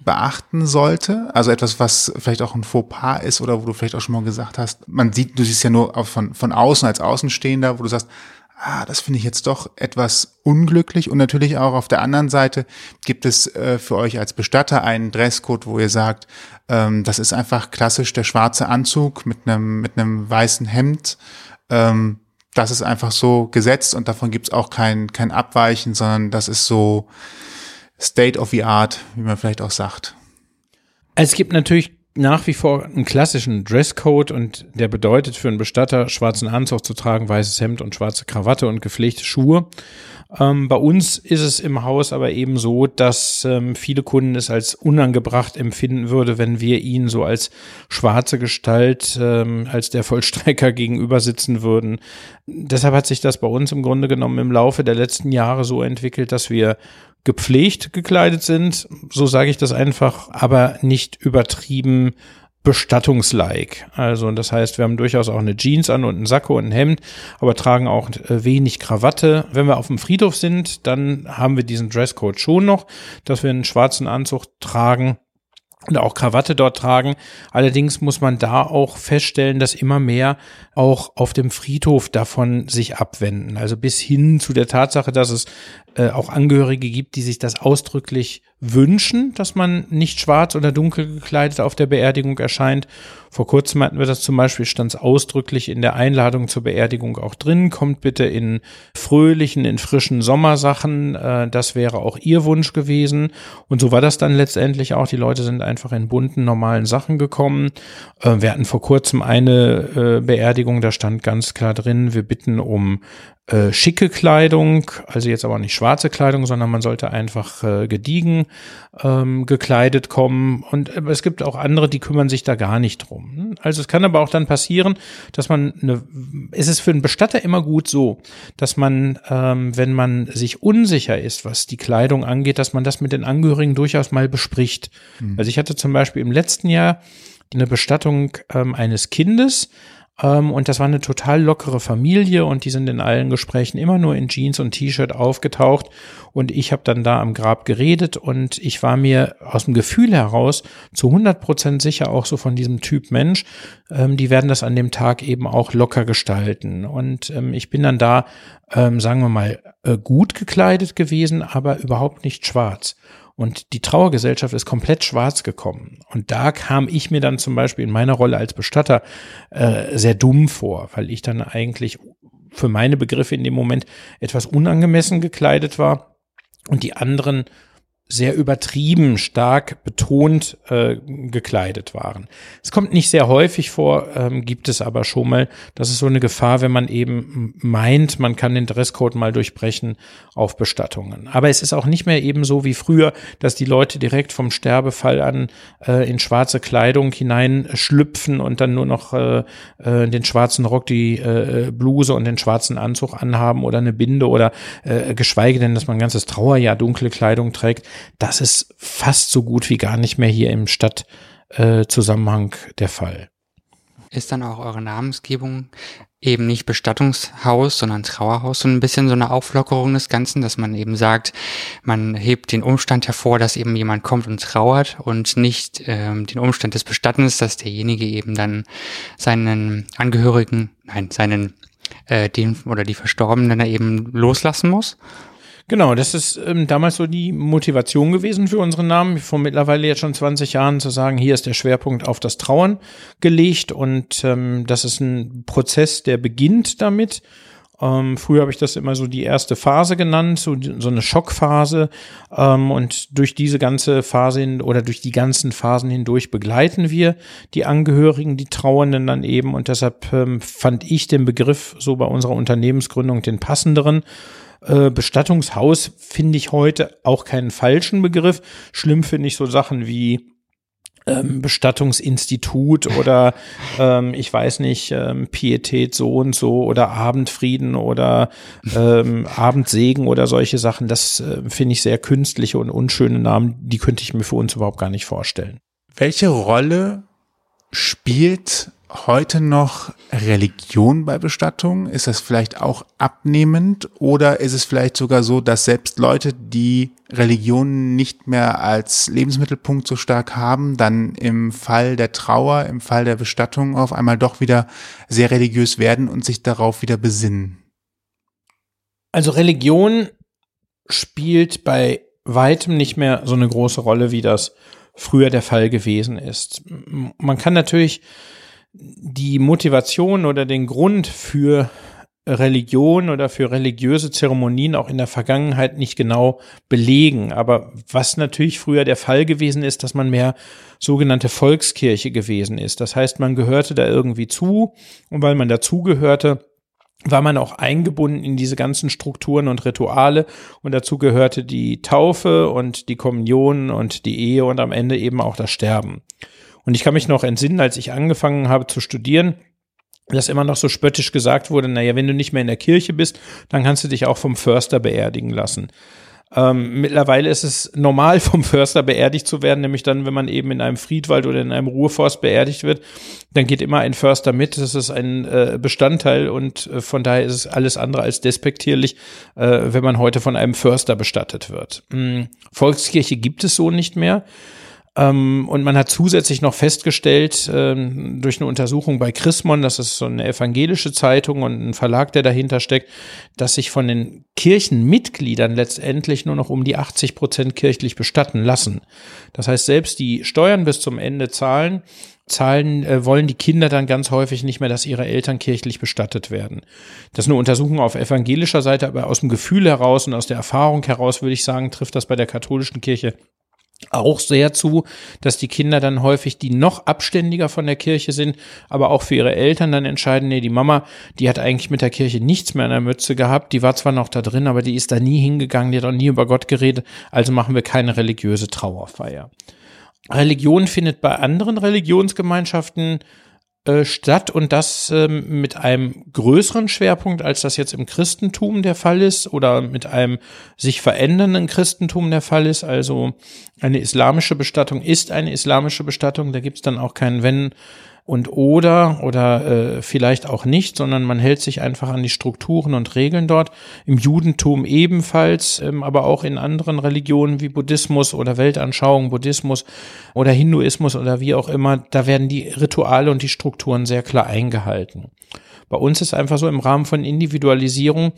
beachten sollte? Also etwas, was vielleicht auch ein Fauxpas ist oder wo du vielleicht auch schon mal gesagt hast, man sieht, du siehst ja nur von, von außen als Außenstehender, wo du sagst, ah, das finde ich jetzt doch etwas unglücklich. Und natürlich auch auf der anderen Seite gibt es äh, für euch als Bestatter einen Dresscode, wo ihr sagt, ähm, das ist einfach klassisch der schwarze Anzug mit einem mit einem weißen Hemd. Ähm, das ist einfach so gesetzt und davon gibt's auch kein, kein Abweichen, sondern das ist so State of the Art, wie man vielleicht auch sagt. Es gibt natürlich nach wie vor einen klassischen Dresscode und der bedeutet für einen Bestatter schwarzen Anzug zu tragen, weißes Hemd und schwarze Krawatte und gepflegte Schuhe. Ähm, bei uns ist es im Haus aber eben so, dass ähm, viele Kunden es als unangebracht empfinden würde, wenn wir ihnen so als schwarze Gestalt, ähm, als der Vollstrecker gegenüber sitzen würden. Deshalb hat sich das bei uns im Grunde genommen im Laufe der letzten Jahre so entwickelt, dass wir gepflegt gekleidet sind, so sage ich das einfach, aber nicht übertrieben bestattungslike. Also das heißt, wir haben durchaus auch eine Jeans an und ein Sakko und ein Hemd, aber tragen auch äh, wenig Krawatte. Wenn wir auf dem Friedhof sind, dann haben wir diesen Dresscode schon noch, dass wir einen schwarzen Anzug tragen und auch Krawatte dort tragen. Allerdings muss man da auch feststellen, dass immer mehr auch auf dem Friedhof davon sich abwenden. Also bis hin zu der Tatsache, dass es äh, auch Angehörige gibt, die sich das ausdrücklich wünschen, dass man nicht schwarz oder dunkel gekleidet auf der Beerdigung erscheint. Vor kurzem hatten wir das zum Beispiel, stand es ausdrücklich in der Einladung zur Beerdigung auch drin. Kommt bitte in fröhlichen, in frischen Sommersachen. Äh, das wäre auch ihr Wunsch gewesen. Und so war das dann letztendlich auch. Die Leute sind einfach in bunten, normalen Sachen gekommen. Äh, wir hatten vor kurzem eine äh, Beerdigung, da stand ganz klar drin, wir bitten um äh, schicke Kleidung, also jetzt aber nicht schwarze Kleidung, sondern man sollte einfach äh, gediegen ähm, gekleidet kommen. Und äh, es gibt auch andere, die kümmern sich da gar nicht drum. Also es kann aber auch dann passieren, dass man eine, es ist für einen Bestatter immer gut so, dass man, ähm, wenn man sich unsicher ist, was die Kleidung angeht, dass man das mit den Angehörigen durchaus mal bespricht. Mhm. Also ich hatte zum Beispiel im letzten Jahr eine Bestattung ähm, eines Kindes, und das war eine total lockere Familie und die sind in allen Gesprächen immer nur in Jeans und T-Shirt aufgetaucht. Und ich habe dann da am Grab geredet und ich war mir aus dem Gefühl heraus zu 100 Prozent sicher auch so von diesem Typ Mensch, ähm, die werden das an dem Tag eben auch locker gestalten. Und ähm, ich bin dann da, ähm, sagen wir mal, äh, gut gekleidet gewesen, aber überhaupt nicht schwarz. Und die Trauergesellschaft ist komplett schwarz gekommen. Und da kam ich mir dann zum Beispiel in meiner Rolle als Bestatter äh, sehr dumm vor, weil ich dann eigentlich für meine Begriffe in dem Moment etwas unangemessen gekleidet war und die anderen sehr übertrieben stark betont äh, gekleidet waren. Es kommt nicht sehr häufig vor, ähm, gibt es aber schon mal. Das ist so eine Gefahr, wenn man eben meint, man kann den Dresscode mal durchbrechen auf Bestattungen. Aber es ist auch nicht mehr eben so wie früher, dass die Leute direkt vom Sterbefall an äh, in schwarze Kleidung hineinschlüpfen und dann nur noch äh, äh, den schwarzen Rock, die äh, Bluse und den schwarzen Anzug anhaben oder eine Binde oder äh, geschweige denn, dass man ein ganzes Trauerjahr dunkle Kleidung trägt das ist fast so gut wie gar nicht mehr hier im Stadtzusammenhang äh, der Fall. Ist dann auch eure Namensgebung eben nicht Bestattungshaus, sondern Trauerhaus, so ein bisschen so eine Auflockerung des Ganzen, dass man eben sagt, man hebt den Umstand hervor, dass eben jemand kommt und trauert und nicht ähm, den Umstand des Bestattens, dass derjenige eben dann seinen Angehörigen, nein, seinen äh, den oder die Verstorbenen eben loslassen muss. Genau, das ist ähm, damals so die Motivation gewesen für unseren Namen, vor mittlerweile jetzt schon 20 Jahren zu sagen, hier ist der Schwerpunkt auf das Trauern gelegt und ähm, das ist ein Prozess, der beginnt damit. Ähm, früher habe ich das immer so die erste Phase genannt, so, so eine Schockphase. Ähm, und durch diese ganze Phase hin, oder durch die ganzen Phasen hindurch begleiten wir die Angehörigen, die Trauernden dann eben. Und deshalb ähm, fand ich den Begriff so bei unserer Unternehmensgründung den passenderen Äh, Bestattungshaus finde ich heute auch keinen falschen Begriff. Schlimm finde ich so Sachen wie ähm, Bestattungsinstitut oder ähm, ich weiß nicht, ähm, Pietät so und so oder Abendfrieden oder ähm, Abendsegen oder solche Sachen. Das äh, finde ich sehr künstliche und unschöne Namen, die könnte ich mir für uns überhaupt gar nicht vorstellen. Welche Rolle spielt heute noch Religion bei Bestattungen? Ist das vielleicht auch abnehmend oder ist es vielleicht sogar so, dass selbst Leute, die Religion nicht mehr als Lebensmittelpunkt so stark haben, dann im Fall der Trauer, im Fall der Bestattung auf einmal doch wieder sehr religiös werden und sich darauf wieder besinnen? Also Religion spielt bei weitem nicht mehr so eine große Rolle, wie das früher der Fall gewesen ist. Man kann natürlich die Motivation oder den Grund für Religion oder für religiöse Zeremonien auch in der Vergangenheit nicht genau belegen. Aber was natürlich früher der Fall gewesen ist, dass man mehr sogenannte Volkskirche gewesen ist. Das heißt, man gehörte da irgendwie zu und weil man dazugehörte, war man auch eingebunden in diese ganzen Strukturen und Rituale und dazu gehörte die Taufe und die Kommunion und die Ehe und am Ende eben auch das Sterben. Und ich kann mich noch entsinnen, als ich angefangen habe zu studieren, dass immer noch so spöttisch gesagt wurde, naja, wenn du nicht mehr in der Kirche bist, dann kannst du dich auch vom Förster beerdigen lassen. Ähm, mittlerweile ist es normal, vom Förster beerdigt zu werden, nämlich dann, wenn man eben in einem Friedwald oder in einem Ruheforst beerdigt wird, dann geht immer ein Förster mit. Das ist ein äh, Bestandteil und äh, von daher ist es alles andere als despektierlich, äh, wenn man heute von einem Förster bestattet wird. Mhm. Volkskirche gibt es so nicht mehr. Ähm, und man hat zusätzlich noch festgestellt, ähm, durch eine Untersuchung bei Chrismon, das ist so eine evangelische Zeitung und ein Verlag, der dahinter steckt, dass sich von den Kirchenmitgliedern letztendlich nur noch um die 80 Prozent kirchlich bestatten lassen. Das heißt, selbst die Steuern bis zum Ende zahlen, zahlen, äh, wollen die Kinder dann ganz häufig nicht mehr, dass ihre Eltern kirchlich bestattet werden. Das ist eine Untersuchung auf evangelischer Seite, aber aus dem Gefühl heraus und aus der Erfahrung heraus würde ich sagen, trifft das bei der katholischen Kirche auch sehr zu, dass die Kinder dann häufig, die noch abständiger von der Kirche sind, aber auch für ihre Eltern dann entscheiden, nee, die Mama, die hat eigentlich mit der Kirche nichts mehr in der Mütze gehabt, die war zwar noch da drin, aber die ist da nie hingegangen, die hat auch nie über Gott geredet, also machen wir keine religiöse Trauerfeier. Religion findet bei anderen Religionsgemeinschaften äh, statt und das ähm, mit einem größeren Schwerpunkt, als das jetzt im Christentum der Fall ist oder mit einem sich verändernden Christentum der Fall ist. Also eine islamische Bestattung ist eine islamische Bestattung, da gibt es dann auch kein Wenn und oder oder äh, vielleicht auch nicht, sondern man hält sich einfach an die Strukturen und Regeln dort. Im Judentum ebenfalls, ähm, aber auch in anderen Religionen wie Buddhismus oder Weltanschauung, Buddhismus oder Hinduismus oder wie auch immer, da werden die Rituale und die Strukturen sehr klar eingehalten. Bei uns ist einfach so im Rahmen von Individualisierung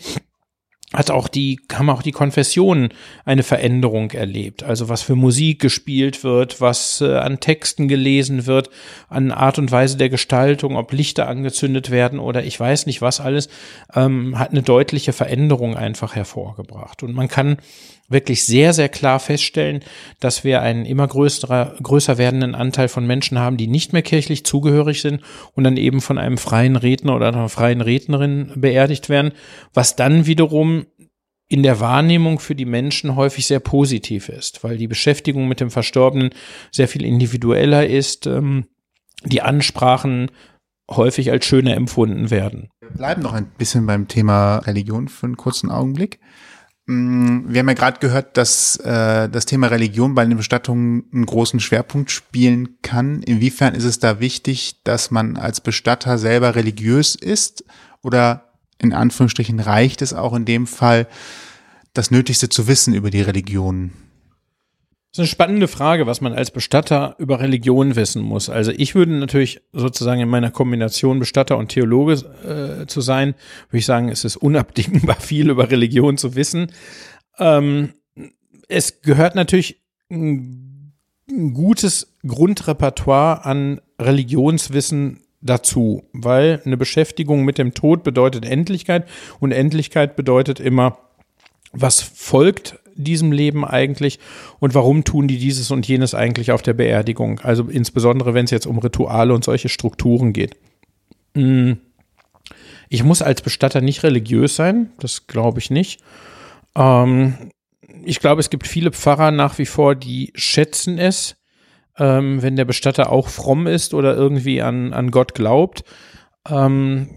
hat auch die, haben auch die Konfessionen eine Veränderung erlebt. Also was für Musik gespielt wird, was äh, an Texten gelesen wird, an Art und Weise der Gestaltung, ob Lichter angezündet werden oder ich weiß nicht was alles, ähm, hat eine deutliche Veränderung einfach hervorgebracht. Und man kann wirklich sehr, sehr klar feststellen, dass wir einen immer größerer, größer werdenden Anteil von Menschen haben, die nicht mehr kirchlich zugehörig sind und dann eben von einem freien Redner oder einer freien Rednerin beerdigt werden, was dann wiederum in der Wahrnehmung für die Menschen häufig sehr positiv ist, weil die Beschäftigung mit dem Verstorbenen sehr viel individueller ist, ähm, die Ansprachen häufig als schöner empfunden werden. Wir bleiben noch ein bisschen beim Thema Religion für einen kurzen Augenblick. Mm, wir haben ja gerade gehört, dass äh, das Thema Religion bei den Bestattungen einen großen Schwerpunkt spielen kann. Inwiefern ist es da wichtig, dass man als Bestatter selber religiös ist? Oder in Anführungsstrichen reicht es auch in dem Fall, das Nötigste zu wissen über die Religion? Das ist eine spannende Frage, was man als Bestatter über Religion wissen muss. Also ich würde natürlich sozusagen in meiner Kombination Bestatter und Theologe äh, zu sein, würde ich sagen, es ist unabdingbar viel über Religion zu wissen. Ähm, es gehört natürlich ein, ein gutes Grundrepertoire an Religionswissen dazu, weil eine Beschäftigung mit dem Tod bedeutet Endlichkeit und Endlichkeit bedeutet immer, was folgt diesem Leben eigentlich und warum tun die dieses und jenes eigentlich auf der Beerdigung? Also insbesondere, wenn es jetzt um Rituale und solche Strukturen geht. Mm. Ich muss als Bestatter nicht religiös sein, das glaube ich nicht. Ähm, ich glaube, es gibt viele Pfarrer nach wie vor, die schätzen es, ähm, wenn der Bestatter auch fromm ist oder irgendwie an, an Gott glaubt. Ähm,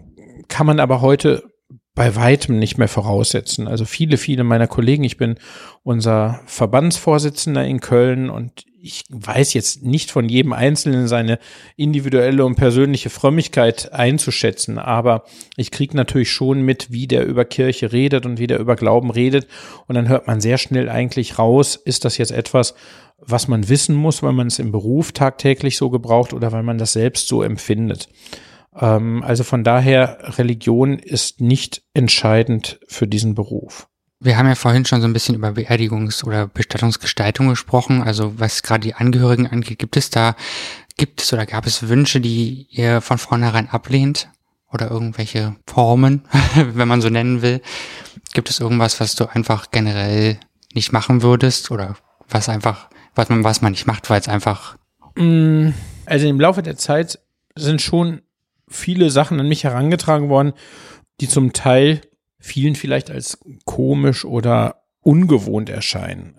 kann man aber heute bei weitem nicht mehr voraussetzen. Also viele, viele meiner Kollegen, ich bin unser Verbandsvorsitzender in Köln und ich weiß jetzt nicht von jedem Einzelnen seine individuelle und persönliche Frömmigkeit einzuschätzen, aber ich kriege natürlich schon mit, wie der über Kirche redet und wie der über Glauben redet. Und dann hört man sehr schnell eigentlich raus, ist das jetzt etwas, was man wissen muss, weil man es im Beruf tagtäglich so gebraucht oder weil man das selbst so empfindet. Ähm, also von daher, Religion ist nicht entscheidend für diesen Beruf. Wir haben ja vorhin schon so ein bisschen über Beerdigungs- oder Bestattungsgestaltung gesprochen. Also was gerade die Angehörigen angeht, gibt es da, gibt es oder gab es Wünsche, die ihr von vornherein ablehnt? Oder irgendwelche Formen, wenn man so nennen will? Gibt es irgendwas, was du einfach generell nicht machen würdest? Oder was einfach, was man, was man nicht macht, weil es einfach. Mm, also im Laufe der Zeit sind schon viele Sachen an mich herangetragen worden, die zum Teil vielen vielleicht als komisch oder ungewohnt erscheinen.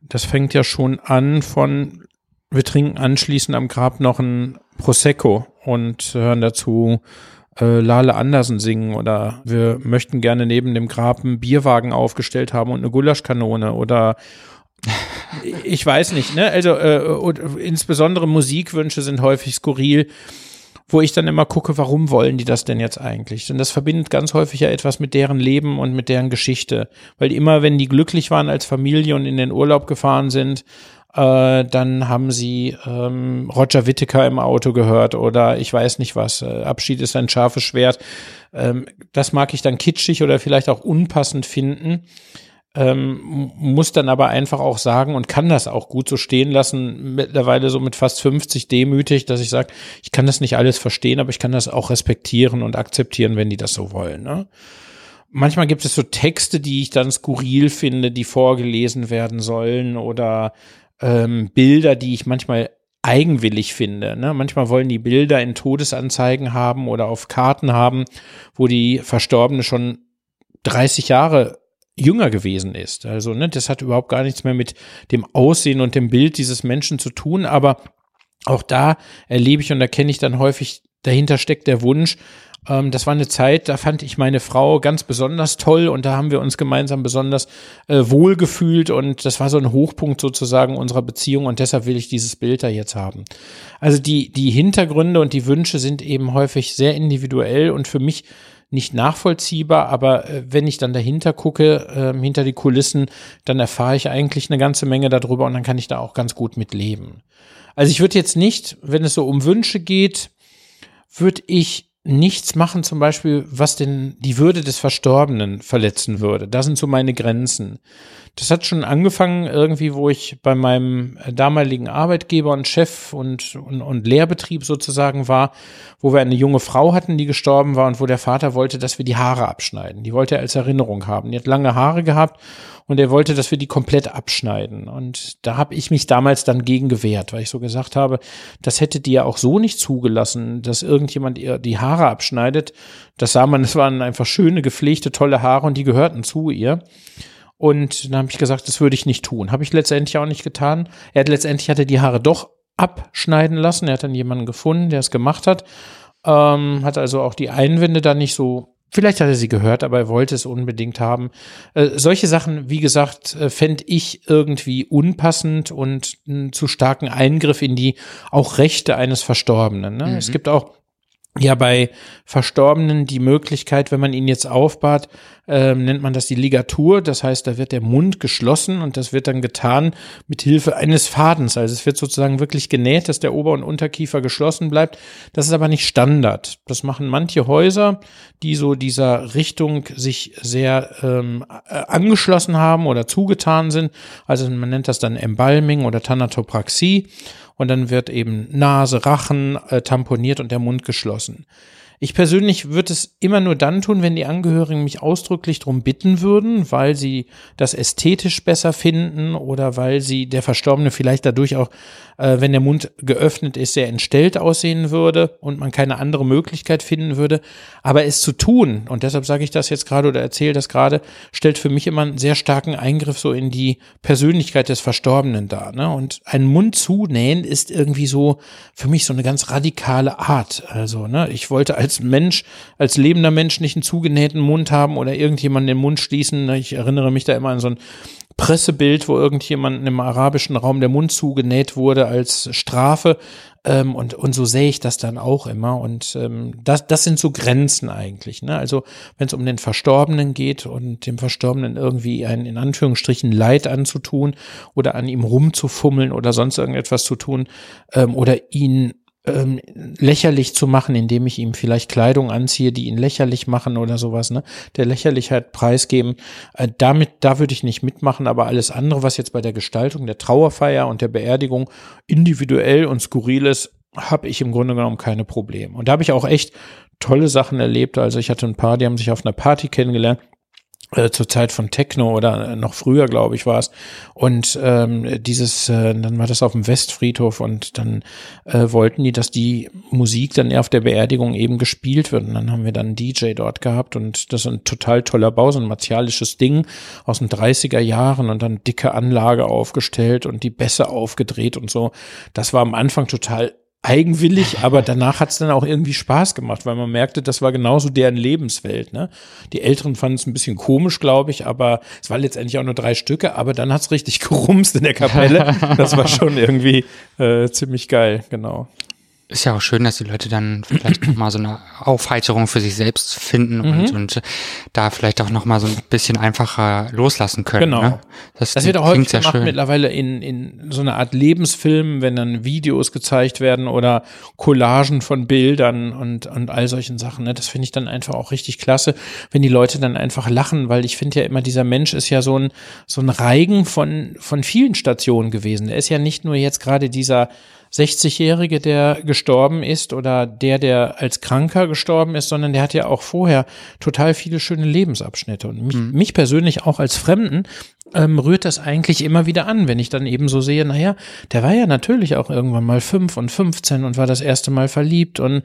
Das fängt ja schon an von, wir trinken anschließend am Grab noch ein Prosecco und hören dazu äh, Lale Andersen singen oder wir möchten gerne neben dem Grab einen Bierwagen aufgestellt haben und eine Gulaschkanone oder ich weiß nicht, ne? Also äh, insbesondere Musikwünsche sind häufig skurril wo ich dann immer gucke, warum wollen die das denn jetzt eigentlich? Und das verbindet ganz häufig ja etwas mit deren Leben und mit deren Geschichte. Weil immer, wenn die glücklich waren als Familie und in den Urlaub gefahren sind, äh, dann haben sie ähm, Roger Whittaker im Auto gehört oder ich weiß nicht was. Äh, Abschied ist ein scharfes Schwert. Ähm, das mag ich dann kitschig oder vielleicht auch unpassend finden ähm, muss dann aber einfach auch sagen und kann das auch gut so stehen lassen, mittlerweile so mit fast 50 demütig, dass ich sage, ich kann das nicht alles verstehen, aber ich kann das auch respektieren und akzeptieren, wenn die das so wollen. Ne? Manchmal gibt es so Texte, die ich dann skurril finde, die vorgelesen werden sollen oder ähm, Bilder, die ich manchmal eigenwillig finde. Ne? Manchmal wollen die Bilder in Todesanzeigen haben oder auf Karten haben, wo die Verstorbene schon 30 Jahre jünger gewesen ist. Also, ne, das hat überhaupt gar nichts mehr mit dem Aussehen und dem Bild dieses Menschen zu tun, aber auch da erlebe ich und erkenne ich dann häufig, dahinter steckt der Wunsch, ähm, das war eine Zeit, da fand ich meine Frau ganz besonders toll und da haben wir uns gemeinsam besonders äh, wohl gefühlt und das war so ein Hochpunkt sozusagen unserer Beziehung und deshalb will ich dieses Bild da jetzt haben. Also die, die Hintergründe und die Wünsche sind eben häufig sehr individuell und für mich nicht nachvollziehbar, aber äh, wenn ich dann dahinter gucke, äh, hinter die Kulissen, dann erfahre ich eigentlich eine ganze Menge darüber und dann kann ich da auch ganz gut mit leben. Also ich würde jetzt nicht, wenn es so um Wünsche geht, würde ich nichts machen, zum Beispiel, was denn die Würde des Verstorbenen verletzen würde. Das sind so meine Grenzen. Das hat schon angefangen irgendwie, wo ich bei meinem damaligen Arbeitgeber und Chef und, und, und Lehrbetrieb sozusagen war, wo wir eine junge Frau hatten, die gestorben war und wo der Vater wollte, dass wir die Haare abschneiden. Die wollte er als Erinnerung haben. Die hat lange Haare gehabt und er wollte, dass wir die komplett abschneiden. Und da habe ich mich damals dann gegen gewehrt, weil ich so gesagt habe, das hätte die ja auch so nicht zugelassen, dass irgendjemand ihr die Haare abschneidet. Das sah man, es waren einfach schöne, gepflegte, tolle Haare und die gehörten zu ihr. Und dann habe ich gesagt, das würde ich nicht tun. Habe ich letztendlich auch nicht getan. Er hat letztendlich hatte die Haare doch abschneiden lassen. Er hat dann jemanden gefunden, der es gemacht hat. Ähm, hat also auch die Einwände dann nicht so Vielleicht hat er sie gehört, aber er wollte es unbedingt haben. Äh, solche Sachen, wie gesagt, äh, fände ich irgendwie unpassend und einen zu starken Eingriff in die auch Rechte eines Verstorbenen. Ne? Mhm. Es gibt auch ja bei Verstorbenen die Möglichkeit, wenn man ihn jetzt aufbahrt, ähm, nennt man das die Ligatur. Das heißt, da wird der Mund geschlossen und das wird dann getan mit Hilfe eines Fadens. Also es wird sozusagen wirklich genäht, dass der Ober- und Unterkiefer geschlossen bleibt. Das ist aber nicht Standard. Das machen manche Häuser, die so dieser Richtung sich sehr ähm, äh, angeschlossen haben oder zugetan sind. Also man nennt das dann Embalming oder Thanatopraxie und dann wird eben Nase, Rachen äh, tamponiert und der Mund geschlossen. And. Ich persönlich würde es immer nur dann tun, wenn die Angehörigen mich ausdrücklich darum bitten würden, weil sie das ästhetisch besser finden oder weil sie der Verstorbene vielleicht dadurch auch, äh, wenn der Mund geöffnet ist, sehr entstellt aussehen würde und man keine andere Möglichkeit finden würde. Aber es zu tun, und deshalb sage ich das jetzt gerade oder erzähle das gerade, stellt für mich immer einen sehr starken Eingriff so in die Persönlichkeit des Verstorbenen dar. Ne? Und einen Mund zunähen ist irgendwie so für mich so eine ganz radikale Art. Also, ne, ich wollte als als Mensch, als lebender Mensch nicht einen zugenähten Mund haben oder irgendjemanden den Mund schließen. Ich erinnere mich da immer an so ein Pressebild, wo irgendjemand im arabischen Raum der Mund zugenäht wurde als Strafe. Ähm, und, und so sehe ich das dann auch immer. Und ähm, das, das sind so Grenzen eigentlich. Ne? Also wenn es um den Verstorbenen geht und dem Verstorbenen irgendwie ein in Anführungsstrichen Leid anzutun oder an ihm rumzufummeln oder sonst irgendetwas zu tun ähm, oder ihn ähm, lächerlich zu machen, indem ich ihm vielleicht Kleidung anziehe, die ihn lächerlich machen oder sowas, ne? Der Lächerlichkeit preisgeben. Äh, damit, da würde ich nicht mitmachen, aber alles andere, was jetzt bei der Gestaltung der Trauerfeier und der Beerdigung individuell und skurril ist, habe ich im Grunde genommen keine Probleme. Und da habe ich auch echt tolle Sachen erlebt. Also ich hatte ein paar, die haben sich auf einer Party kennengelernt äh, zur Zeit von Techno oder noch früher, glaube ich, war es. Und ähm, dieses, äh, dann war das auf dem Westfriedhof und dann äh, wollten die, dass die Musik dann auf der Beerdigung eben gespielt wird. Und dann haben wir dann einen DJ dort gehabt und das ist ein total toller Bau, so ein martialisches Ding aus den 30er Jahren und dann dicke Anlage aufgestellt und die Bässe aufgedreht und so. Das war am Anfang total eigenwillig, aber danach hat es dann auch irgendwie Spaß gemacht, weil man merkte, das war genauso deren Lebenswelt. Ne? Die Älteren fanden es ein bisschen komisch, glaube ich, aber es war letztendlich auch nur drei Stücke, aber dann hat es richtig gerumst in der Kapelle. Das war schon irgendwie äh, ziemlich geil, genau. Ist ja auch schön, dass die Leute dann vielleicht nochmal so eine Aufheiterung für sich selbst finden mhm. und, und da vielleicht auch nochmal so ein bisschen einfacher loslassen können. Genau. Ne? Das, das wird auch häufig gemacht schön. mittlerweile in, in so einer Art Lebensfilm, wenn dann Videos gezeigt werden oder Collagen von Bildern und, und all solchen Sachen. Ne? Das finde ich dann einfach auch richtig klasse, wenn die Leute dann einfach lachen, weil ich finde ja immer, dieser Mensch ist ja so ein, so ein Reigen von, von vielen Stationen gewesen. Er ist ja nicht nur jetzt gerade dieser 60-Jährige, der gestorben ist oder der, der als Kranker gestorben ist, sondern der hat ja auch vorher total viele schöne Lebensabschnitte. Und mich, mhm. mich persönlich auch als Fremden ähm, rührt das eigentlich immer wieder an, wenn ich dann eben so sehe, naja, der war ja natürlich auch irgendwann mal fünf und 15 und war das erste Mal verliebt und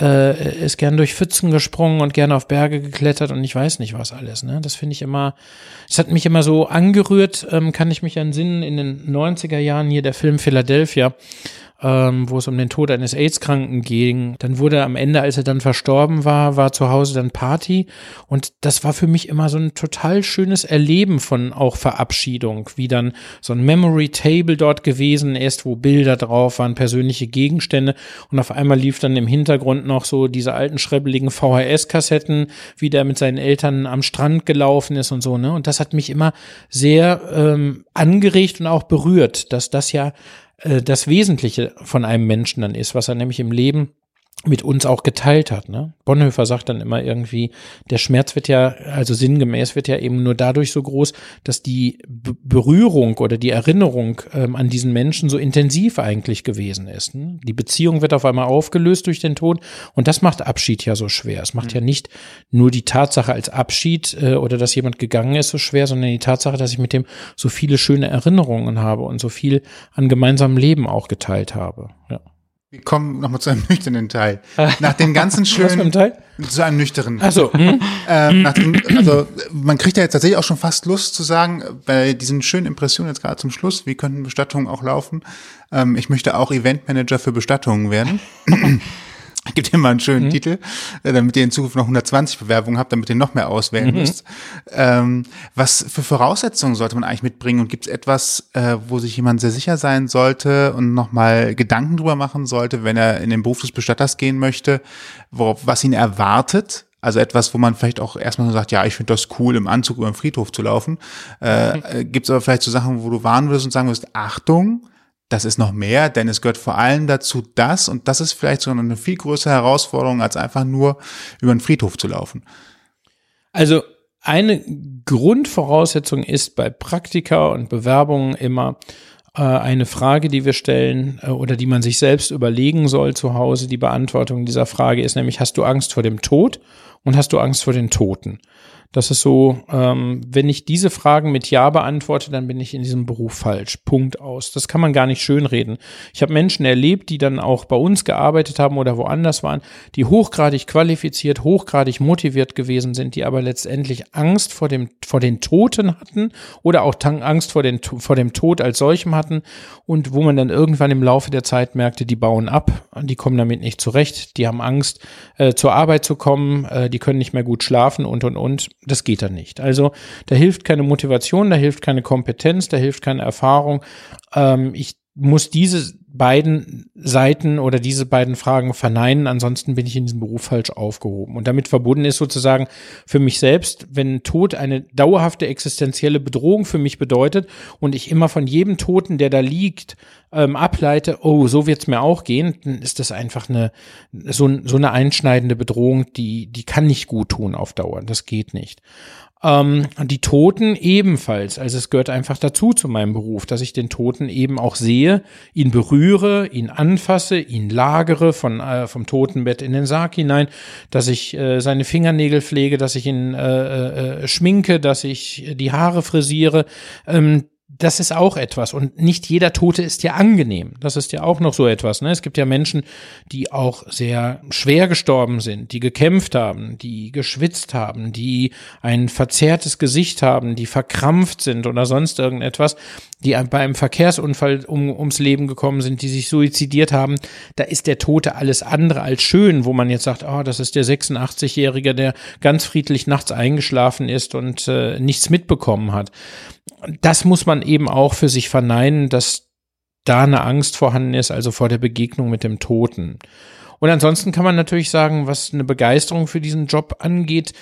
äh, ist gern durch Pfützen gesprungen und gern auf Berge geklettert und ich weiß nicht was alles. Ne? Das finde ich immer, das hat mich immer so angerührt, ähm, kann ich mich entsinnen, in den 90er Jahren hier der Film Philadelphia ähm, wo es um den Tod eines AIDS-Kranken ging. Dann wurde am Ende, als er dann verstorben war, war zu Hause dann Party. Und das war für mich immer so ein total schönes Erleben von auch Verabschiedung, wie dann so ein Memory Table dort gewesen ist, wo Bilder drauf waren, persönliche Gegenstände. Und auf einmal lief dann im Hintergrund noch so diese alten schrebbeligen VHS-Kassetten, wie der mit seinen Eltern am Strand gelaufen ist und so. Ne? Und das hat mich immer sehr ähm, angeregt und auch berührt, dass das ja das Wesentliche von einem Menschen dann ist, was er nämlich im Leben mit uns auch geteilt hat. Ne? Bonhoeffer sagt dann immer irgendwie, der Schmerz wird ja, also sinngemäß wird ja eben nur dadurch so groß, dass die B Berührung oder die Erinnerung ähm, an diesen Menschen so intensiv eigentlich gewesen ist. Ne? Die Beziehung wird auf einmal aufgelöst durch den Tod und das macht Abschied ja so schwer. Es macht mhm. ja nicht nur die Tatsache als Abschied äh, oder dass jemand gegangen ist so schwer, sondern die Tatsache, dass ich mit dem so viele schöne Erinnerungen habe und so viel an gemeinsamem Leben auch geteilt habe. Ja. Wir kommen nochmal zu einem nüchternen Teil. Nach dem ganzen schönen, zu einem nüchternen. Ach so. Hm? Ähm, dem, also man kriegt ja jetzt tatsächlich auch schon fast Lust zu sagen, bei diesen schönen Impressionen jetzt gerade zum Schluss, wie könnten Bestattungen auch laufen? Ähm, ich möchte auch Eventmanager für Bestattungen werden. Gibt ihr mal einen schönen mhm. Titel, äh, damit ihr in Zukunft noch 120 Bewerbungen habt, damit ihr noch mehr auswählen mhm. müsst. Ähm, was für Voraussetzungen sollte man eigentlich mitbringen und gibt es etwas, äh, wo sich jemand sehr sicher sein sollte und nochmal Gedanken drüber machen sollte, wenn er in den Beruf des Bestatters gehen möchte, worauf, was ihn erwartet? Also etwas, wo man vielleicht auch erstmal so sagt, ja, ich finde das cool, im Anzug über den Friedhof zu laufen. Äh, mhm. Äh, gibt es aber vielleicht so Sachen, wo du warnen würdest und sagen würdest, Achtung, das ist noch mehr, denn es gehört vor allem dazu das, und das ist vielleicht so eine viel größere Herausforderung, als einfach nur über den Friedhof zu laufen. Also eine Grundvoraussetzung ist bei Praktika und Bewerbungen immer, äh, eine Frage, die wir stellen äh, oder die man sich selbst überlegen soll zu Hause. Die Beantwortung dieser Frage ist nämlich, hast du Angst vor dem Tod und hast du Angst vor den Toten? Das ist so, ähm, wenn ich diese Fragen mit Ja beantworte, dann bin ich in diesem Beruf falsch. Punkt aus. Das kann man gar nicht schönreden. Ich habe Menschen erlebt, die dann auch bei uns gearbeitet haben oder woanders waren, die hochgradig qualifiziert, hochgradig motiviert gewesen sind, die aber letztendlich Angst vor dem, vor den Toten hatten oder auch Angst vor, den, vor dem Tod als solchem hatten und wo man dann irgendwann im Laufe der Zeit merkte, die bauen ab, die kommen damit nicht zurecht, die haben Angst, äh, zur Arbeit zu kommen, äh, die können nicht mehr gut schlafen und, und, und das geht dann nicht. Also da hilft keine Motivation, da hilft keine Kompetenz, da hilft keine Erfahrung. Ähm, ich muss diese beiden Seiten oder diese beiden Fragen verneinen, ansonsten bin ich in diesem Beruf falsch aufgehoben. Und damit verbunden ist sozusagen für mich selbst, wenn Tod eine dauerhafte existenzielle Bedrohung für mich bedeutet und ich immer von jedem Toten, der da liegt, ähm, ableite, oh, so wird's mir auch gehen, dann ist das einfach eine so, so eine einschneidende Bedrohung, die die kann nicht gut tun auf Dauer. Das geht nicht. Ähm, die Toten ebenfalls. Also es gehört einfach dazu zu meinem Beruf, dass ich den Toten eben auch sehe, ihn berühre, ihn anfasse, ihn lagere von, äh, vom Totenbett in den Sarg hinein, dass ich äh, seine Fingernägel pflege, dass ich ihn äh, äh, schminke, dass ich die Haare frisiere. Ähm, das ist auch etwas. Und nicht jeder Tote ist ja angenehm. Das ist ja auch noch so etwas. Ne? Es gibt ja Menschen, die auch sehr schwer gestorben sind, die gekämpft haben, die geschwitzt haben, die ein verzerrtes Gesicht haben, die verkrampft sind oder sonst irgendetwas, die bei einem Verkehrsunfall um, ums Leben gekommen sind, die sich suizidiert haben. Da ist der Tote alles andere als schön, wo man jetzt sagt, oh, das ist der 86-Jährige, der ganz friedlich nachts eingeschlafen ist und äh, nichts mitbekommen hat das muss man eben auch für sich verneinen, dass da eine Angst vorhanden ist, also vor der Begegnung mit dem Toten. Und ansonsten kann man natürlich sagen, was eine Begeisterung für diesen Job angeht,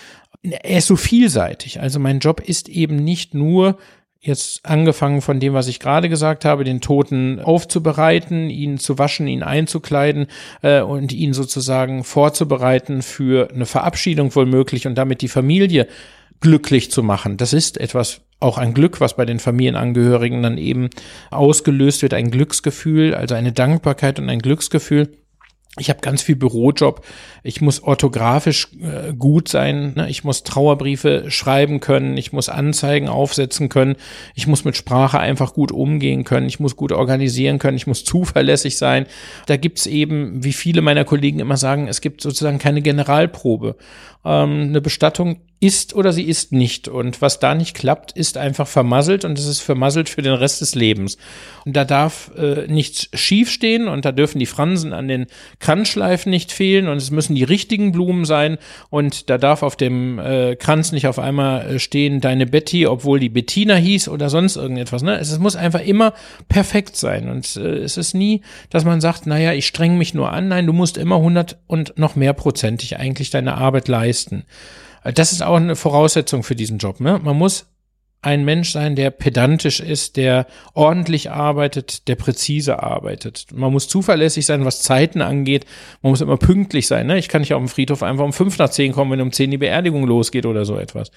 er ist so vielseitig. Also mein Job ist eben nicht nur jetzt angefangen von dem, was ich gerade gesagt habe, den Toten aufzubereiten, ihn zu waschen, ihn einzukleiden äh, und ihn sozusagen vorzubereiten für eine Verabschiedung wohl und damit die Familie glücklich zu machen. Das ist etwas, auch ein Glück, was bei den Familienangehörigen dann eben ausgelöst wird, ein Glücksgefühl, also eine Dankbarkeit und ein Glücksgefühl. Ich habe ganz viel Bürojob. Ich muss orthografisch äh, gut sein. Ne? Ich muss Trauerbriefe schreiben können. Ich muss Anzeigen aufsetzen können. Ich muss mit Sprache einfach gut umgehen können. Ich muss gut organisieren können. Ich muss zuverlässig sein. Da gibt's eben, wie viele meiner Kollegen immer sagen, es gibt sozusagen keine Generalprobe. Ähm, eine Bestattung ist oder sie ist nicht. Und was da nicht klappt, ist einfach vermasselt und es ist vermasselt für den Rest des Lebens. Und da darf äh, nichts schief stehen und da dürfen die Fransen an den Kranzschleifen nicht fehlen und es müssen die richtigen Blumen sein und da darf auf dem äh, Kranz nicht auf einmal äh, stehen deine Betty, obwohl die Bettina hieß oder sonst irgendetwas. Ne? Es, es muss einfach immer perfekt sein und äh, es ist nie, dass man sagt, naja, ich streng mich nur an. Nein, du musst immer 100 und noch mehr prozentig eigentlich deine Arbeit leisten. Das ist auch eine Voraussetzung für diesen Job. Ne? Man muss ein Mensch sein, der pedantisch ist, der ordentlich arbeitet, der präzise arbeitet. Man muss zuverlässig sein, was Zeiten angeht. Man muss immer pünktlich sein. Ne? Ich kann nicht auf dem Friedhof einfach um fünf nach zehn kommen, wenn um zehn die Beerdigung losgeht oder so etwas.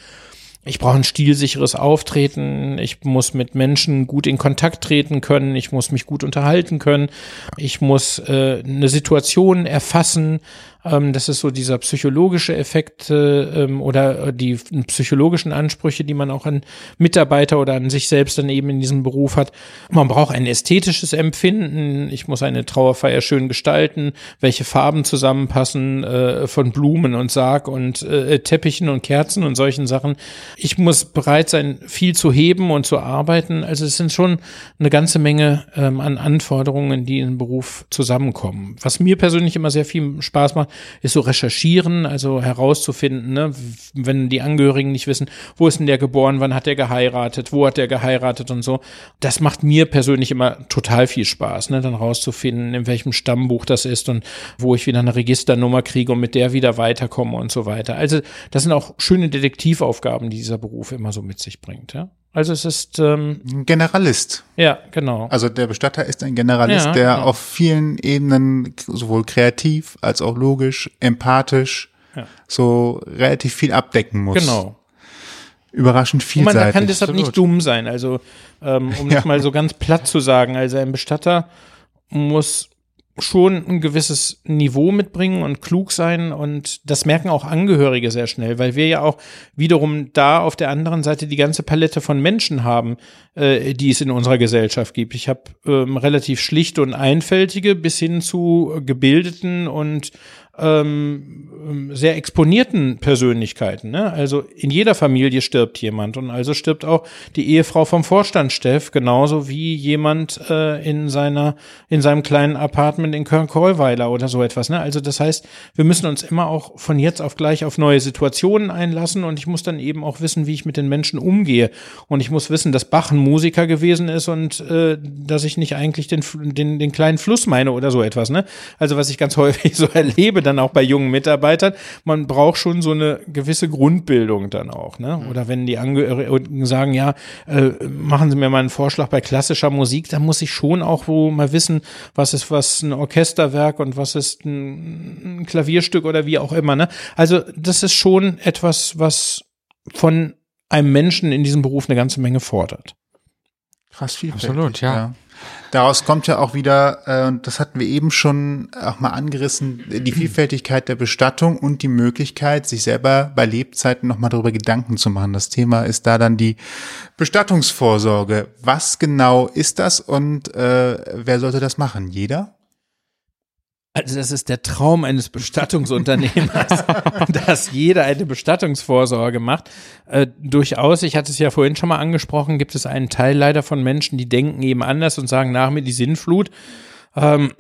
Ich brauche ein stilsicheres Auftreten. Ich muss mit Menschen gut in Kontakt treten können. Ich muss mich gut unterhalten können. Ich muss äh, eine Situation erfassen. Ähm, das ist so dieser psychologische Effekt äh, ähm, oder die psychologischen Ansprüche, die man auch an Mitarbeiter oder an sich selbst dann eben in diesem Beruf hat. Man braucht ein ästhetisches Empfinden. Ich muss eine Trauerfeier schön gestalten, welche Farben zusammenpassen äh, von Blumen und Sarg und äh, Teppichen und Kerzen und solchen Sachen. Ich muss bereit sein, viel zu heben und zu arbeiten. Also es sind schon eine ganze Menge ähm, an Anforderungen, die in den Beruf zusammenkommen. Was mir persönlich immer sehr viel Spaß macht, ist so recherchieren, also herauszufinden, ne, wenn die Angehörigen nicht wissen, wo ist denn der geboren, wann hat der geheiratet, wo hat der geheiratet und so. Das macht mir persönlich immer total viel Spaß, ne, dann rauszufinden, in welchem Stammbuch das ist und wo ich wieder eine Registernummer kriege und mit der wieder weiterkomme und so weiter. Also das sind auch schöne Detektivaufgaben, die dieser Beruf immer so mit sich bringt, ja. Also es ist ähm, ein Generalist. Ja, genau. Also der Bestatter ist ein Generalist, ja, der genau. auf vielen Ebenen sowohl kreativ als auch logisch, empathisch, ja. so relativ viel abdecken muss. Genau. überraschend vielseitig. Man kann deshalb Absolut. nicht dumm sein. Also, ähm, um ja. das mal so ganz platt zu sagen, also ein Bestatter muss schon ein gewisses Niveau mitbringen und klug sein und das merken auch Angehörige sehr schnell, weil wir ja auch wiederum da auf der anderen Seite die ganze Palette von Menschen haben, äh, die es in unserer Gesellschaft gibt. Ich habe ähm, relativ schlichte und einfältige bis hin zu gebildeten und ähm, sehr exponierten Persönlichkeiten. Ne? Also in jeder Familie stirbt jemand und also stirbt auch die Ehefrau vom Vorstand Steff, genauso wie jemand äh, in seiner in seinem kleinen Apartment in Köln-Kollweiler oder so etwas. Ne? Also das heißt, wir müssen uns immer auch von jetzt auf gleich auf neue Situationen einlassen und ich muss dann eben auch wissen, wie ich mit den Menschen umgehe und ich muss wissen, dass Bach ein Musiker gewesen ist und äh, dass ich nicht eigentlich den, den den kleinen Fluss meine oder so etwas. Ne? Also was ich ganz häufig so erlebe dann auch bei jungen Mitarbeitern, man braucht schon so eine gewisse Grundbildung dann auch. Ne? Mhm. Oder wenn die Angehörigen sagen, ja, äh, machen Sie mir mal einen Vorschlag bei klassischer Musik, dann muss ich schon auch wo mal wissen, was ist was ein Orchesterwerk und was ist ein, ein Klavierstück oder wie auch immer. Ne? Also das ist schon etwas, was von einem Menschen in diesem Beruf eine ganze Menge fordert. Krass viel. Absolut, ja. ja. Daraus kommt ja auch wieder, äh, und das hatten wir eben schon auch mal angerissen, die Vielfältigkeit der Bestattung und die Möglichkeit, sich selber bei Lebzeiten nochmal darüber Gedanken zu machen. Das Thema ist da dann die Bestattungsvorsorge. Was genau ist das und äh, wer sollte das machen? Jeder? Also das ist der Traum eines Bestattungsunternehmers, dass jeder eine Bestattungsvorsorge macht. Äh, durchaus, ich hatte es ja vorhin schon mal angesprochen, gibt es einen Teil leider von Menschen, die denken eben anders und sagen nach mir die Sinnflut. Ähm,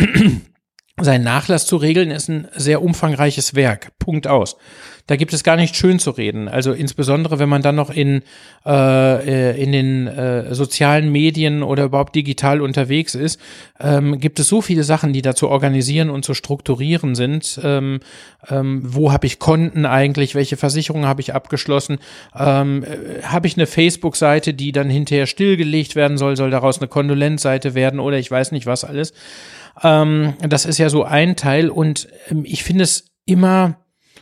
sein Nachlass zu regeln ist ein sehr umfangreiches Werk. Punkt aus da gibt es gar nicht schön zu reden. Also insbesondere, wenn man dann noch in, äh, äh, in den äh, sozialen Medien oder überhaupt digital unterwegs ist, ähm, gibt es so viele Sachen, die da zu organisieren und zu strukturieren sind. Ähm, ähm, wo habe ich Konten eigentlich? Welche Versicherungen habe ich abgeschlossen? Ähm, äh, habe ich eine Facebook-Seite, die dann hinterher stillgelegt werden soll? Soll daraus eine Kondolenzseite werden oder ich weiß nicht was alles? Ähm, das ist ja so ein Teil und ähm, ich finde es immer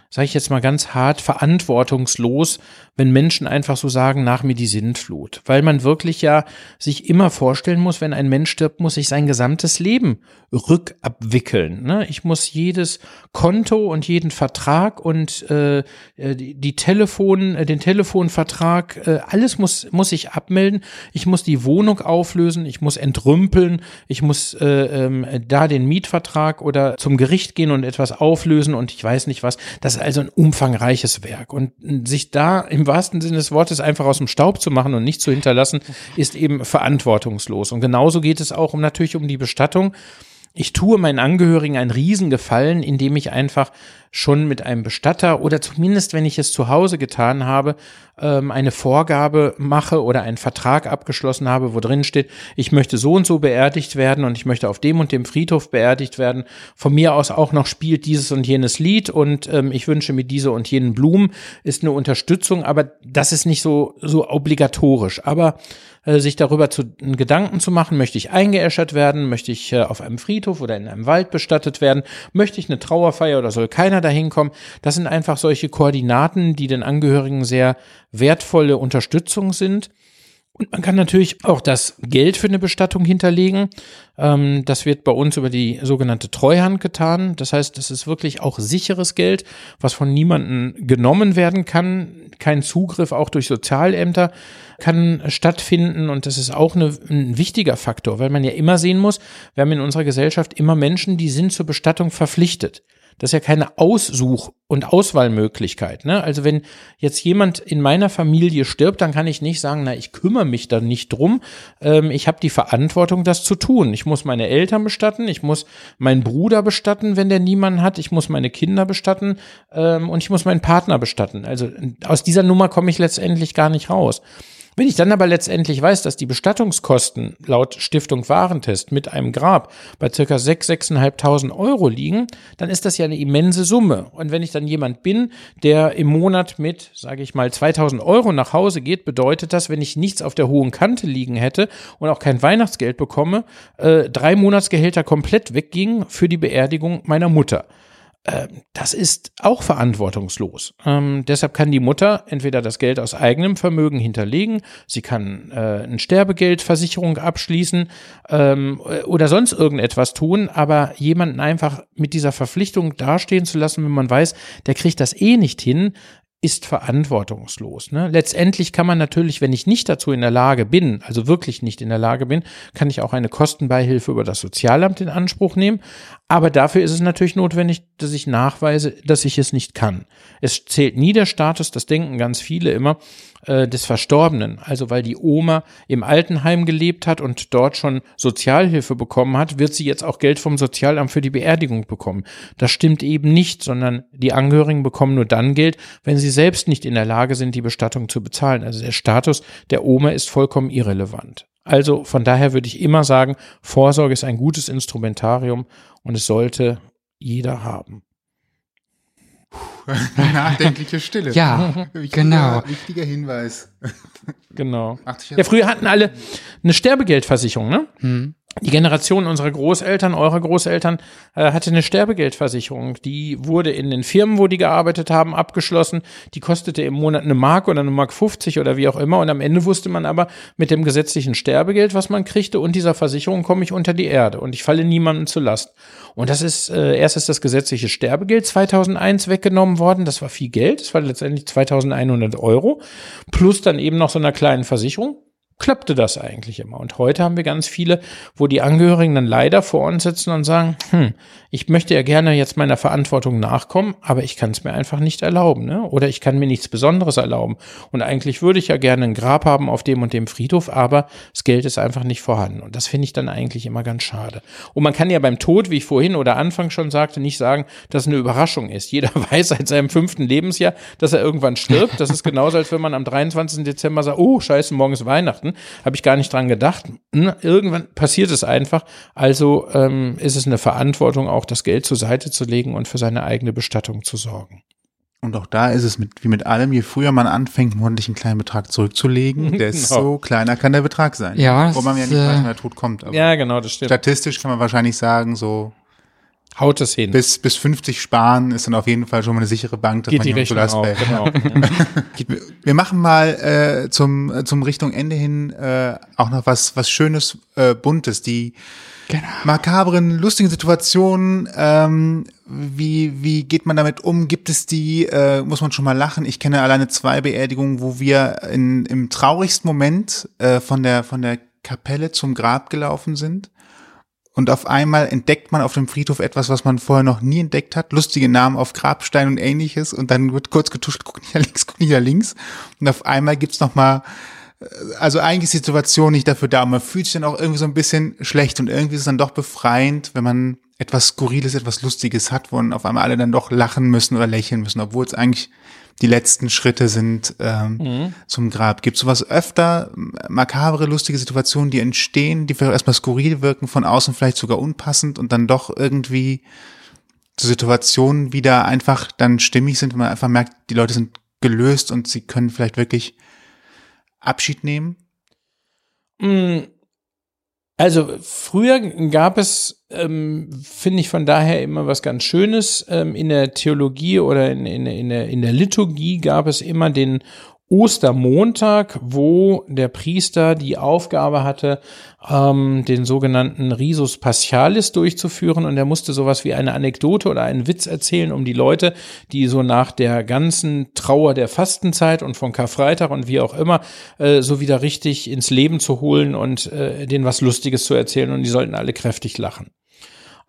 sage ich jetzt mal ganz hart, verantwortungslos, wenn Menschen einfach so sagen, nach mir die Sintflut. Weil man wirklich ja sich immer vorstellen muss, wenn ein Mensch stirbt, muss ich sein gesamtes Leben rückabwickeln. Ne? Ich muss jedes Konto und jeden Vertrag und äh, äh die, Telefon, äh, den Telefonvertrag, äh, alles muss, muss ich abmelden. Ich muss die Wohnung auflösen, ich muss entrümpeln, ich muss äh, ähm, da den Mietvertrag oder zum Gericht gehen und etwas auflösen und ich weiß nicht was. Das ist also ein umfangreiches Werk. Und sich da im wahrsten Sinne des Wortes einfach aus dem Staub zu machen und nicht zu hinterlassen, ist eben verantwortungslos. Und genauso geht es auch um natürlich um die Bestattung. Ich tue meinen Angehörigen einen Riesengefallen, indem ich einfach schon mit einem Bestatter oder zumindest, wenn ich es zu Hause getan habe, ähm, eine Vorgabe mache oder einen Vertrag abgeschlossen habe, wo drin steht, ich möchte so und so beerdigt werden und ich möchte auf dem und dem Friedhof beerdigt werden. Von mir aus auch noch spielt dieses und jenes Lied und ähm, ich wünsche mir diese und jenen Blumen, ist eine Unterstützung, aber das ist nicht so, so obligatorisch. Aber äh, sich darüber zu Gedanken zu machen, möchte ich eingeäschert werden, möchte ich äh, auf einem Friedhof oder in einem Wald bestattet werden, möchte ich eine Trauerfeier oder soll keiner dahin kommen. Das sind einfach solche Koordinaten, die den Angehörigen sehr wertvolle Unterstützung sind. Und man kann natürlich auch das Geld für eine Bestattung hinterlegen. Ähm, das wird bei uns über die sogenannte Treuhand getan. Das heißt, das ist wirklich auch sicheres Geld, was von niemandem genommen werden kann. Kein Zugriff auch durch Sozialämter kann stattfinden. Und das ist auch eine, ein wichtiger Faktor, weil man ja immer sehen muss, wir haben in unserer Gesellschaft immer Menschen, die sind zur Bestattung verpflichtet. Das ist ja keine Aussuch- und Auswahlmöglichkeit. Ne? Also wenn jetzt jemand in meiner Familie stirbt, dann kann ich nicht sagen, na, ich kümmere mich da nicht drum. Ähm, ich habe die Verantwortung, das zu tun. Ich muss meine Eltern bestatten, ich muss meinen Bruder bestatten, wenn der niemanden hat, ich muss meine Kinder bestatten ähm, und ich muss meinen Partner bestatten. Also aus dieser Nummer komme ich letztendlich gar nicht raus. Wenn ich dann aber letztendlich weiß, dass die Bestattungskosten laut Stiftung Warentest mit einem Grab bei circa 6.000, 6.500 Euro liegen, dann ist das ja eine immense Summe. Und wenn ich dann jemand bin, der im Monat mit, sage ich mal, 2.000 Euro nach Hause geht, bedeutet das, wenn ich nichts auf der hohen Kante liegen hätte und auch kein Weihnachtsgeld bekomme, äh, drei Monatsgehälter komplett weggingen für die Beerdigung meiner Mutter. Äh, das ist auch verantwortungslos. Ähm, deshalb kann die Mutter entweder das Geld aus eigenem Vermögen hinterlegen, sie kann äh, eine Sterbegeldversicherung abschließen ähm, oder sonst irgendetwas tun, aber jemanden einfach mit dieser Verpflichtung dastehen zu lassen, wenn man weiß, der kriegt das eh nicht hin, ist verantwortungslos. Ne? Letztendlich kann man natürlich, wenn ich nicht dazu in der Lage bin, also wirklich nicht in der Lage bin, kann ich auch eine Kostenbeihilfe über das Sozialamt in Anspruch nehmen. Aber dafür ist es natürlich notwendig, dass ich nachweise, dass ich es nicht kann. Es zählt nie der Status, das denken ganz viele immer, äh, des Verstorbenen. Also weil die Oma im Altenheim gelebt hat und dort schon Sozialhilfe bekommen hat, wird sie jetzt auch Geld vom Sozialamt für die Beerdigung bekommen. Das stimmt eben nicht, sondern die Angehörigen bekommen nur dann Geld, wenn sie selbst nicht in der Lage sind, die Bestattung zu bezahlen. Also der Status der Oma ist vollkommen irrelevant. Also von daher würde ich immer sagen, Vorsorge ist ein gutes Instrumentarium und es sollte jeder haben. Nachdenkliche Stille. Ja, wichtiger, genau. Wichtiger Hinweis. Genau. Ja, früher hatten alle eine Sterbegeldversicherung, ne? Hm. Die Generation unserer Großeltern, eurer Großeltern, äh, hatte eine Sterbegeldversicherung. Die wurde in den Firmen, wo die gearbeitet haben, abgeschlossen. Die kostete im Monat eine Mark oder eine Mark 50 oder wie auch immer. Und am Ende wusste man aber mit dem gesetzlichen Sterbegeld, was man kriegte und dieser Versicherung komme ich unter die Erde und ich falle niemandem zu Last. Und das ist, äh, erst ist das gesetzliche Sterbegeld 2001 weggenommen worden. Das war viel Geld. Das war letztendlich 2100 Euro. Plus dann eben noch so einer kleinen Versicherung klappte das eigentlich immer. Und heute haben wir ganz viele, wo die Angehörigen dann leider vor uns sitzen und sagen, hm, ich möchte ja gerne jetzt meiner Verantwortung nachkommen, aber ich kann es mir einfach nicht erlauben, ne? Oder ich kann mir nichts Besonderes erlauben. Und eigentlich würde ich ja gerne ein Grab haben auf dem und dem Friedhof, aber das Geld ist einfach nicht vorhanden. Und das finde ich dann eigentlich immer ganz schade. Und man kann ja beim Tod, wie ich vorhin oder Anfang schon sagte, nicht sagen, dass es eine Überraschung ist. Jeder weiß seit seinem fünften Lebensjahr, dass er irgendwann stirbt. Das ist genauso, als wenn man am 23. Dezember sagt, oh, scheiße, morgen ist Weihnachten. Habe ich gar nicht dran gedacht. Hm, Irgendwann passiert es einfach. Also ähm, ist es eine Verantwortung, auch das Geld zur Seite zu legen und für seine eigene Bestattung zu sorgen. Und auch da ist es mit, wie mit allem, je früher man anfängt, einen kleinen Betrag zurückzulegen, desto kleiner kann der Betrag sein. Ja, Wo man ja nicht weiß, äh, wann der Tod kommt. Aber Ja, genau, das stimmt. statistisch kann man wahrscheinlich sagen, so Haut es hin. bis, bis 50 sparen ist dann auf jeden Fall schon mal eine sichere Bank, dass Geht man die Rechnung auf. Genau. Wir- machen mal äh, zum, zum Richtung Ende hin äh, auch noch was, was Schönes, äh, Buntes. Die Genau. makabren, lustigen Situationen, ähm, wie, wie geht man damit um? Gibt es die, äh, muss man schon mal lachen? Ich kenne alleine zwei Beerdigungen, wo wir in, im traurigsten Moment äh, von, der, von der Kapelle zum Grab gelaufen sind. Und auf einmal entdeckt man auf dem Friedhof etwas, was man vorher noch nie entdeckt hat. Lustige Namen auf Grabstein und ähnliches. Und dann wird kurz getuscht, guck nicht nach links, guck nicht nach links. Und auf einmal gibt's noch mal also eigentlich ist die Situation nicht dafür da. Man fühlt sich dann auch irgendwie so ein bisschen schlecht und irgendwie ist es dann doch befreiend, wenn man etwas Skurriles, etwas Lustiges hat, wo dann auf einmal alle dann doch lachen müssen oder lächeln müssen, obwohl es eigentlich die letzten Schritte sind ähm, zum Grab. Gibt sowas öfter, makabre, lustige Situationen, die entstehen, die vielleicht erstmal skurril wirken, von außen vielleicht sogar unpassend und dann doch irgendwie zu Situationen wieder einfach dann stimmig sind, wenn man einfach merkt, die Leute sind gelöst und sie können vielleicht wirklich Abschied nehmen? Mm, Also früher gab es, ähm, finde ich von daher immer was ganz Schönes. Ähm, in der Theologie oder in, in, in, der, in der Liturgie gab es immer den Ostermontag, wo der Priester die Aufgabe hatte, ähm, den sogenannten Risus Paschalis durchzuführen und er musste sowas wie eine Anekdote oder einen Witz erzählen, um die Leute, die so nach der ganzen Trauer der Fastenzeit und von Karfreitag und wie auch immer, äh, so wieder richtig ins Leben zu holen und äh, denen was Lustiges zu erzählen und die sollten alle kräftig lachen.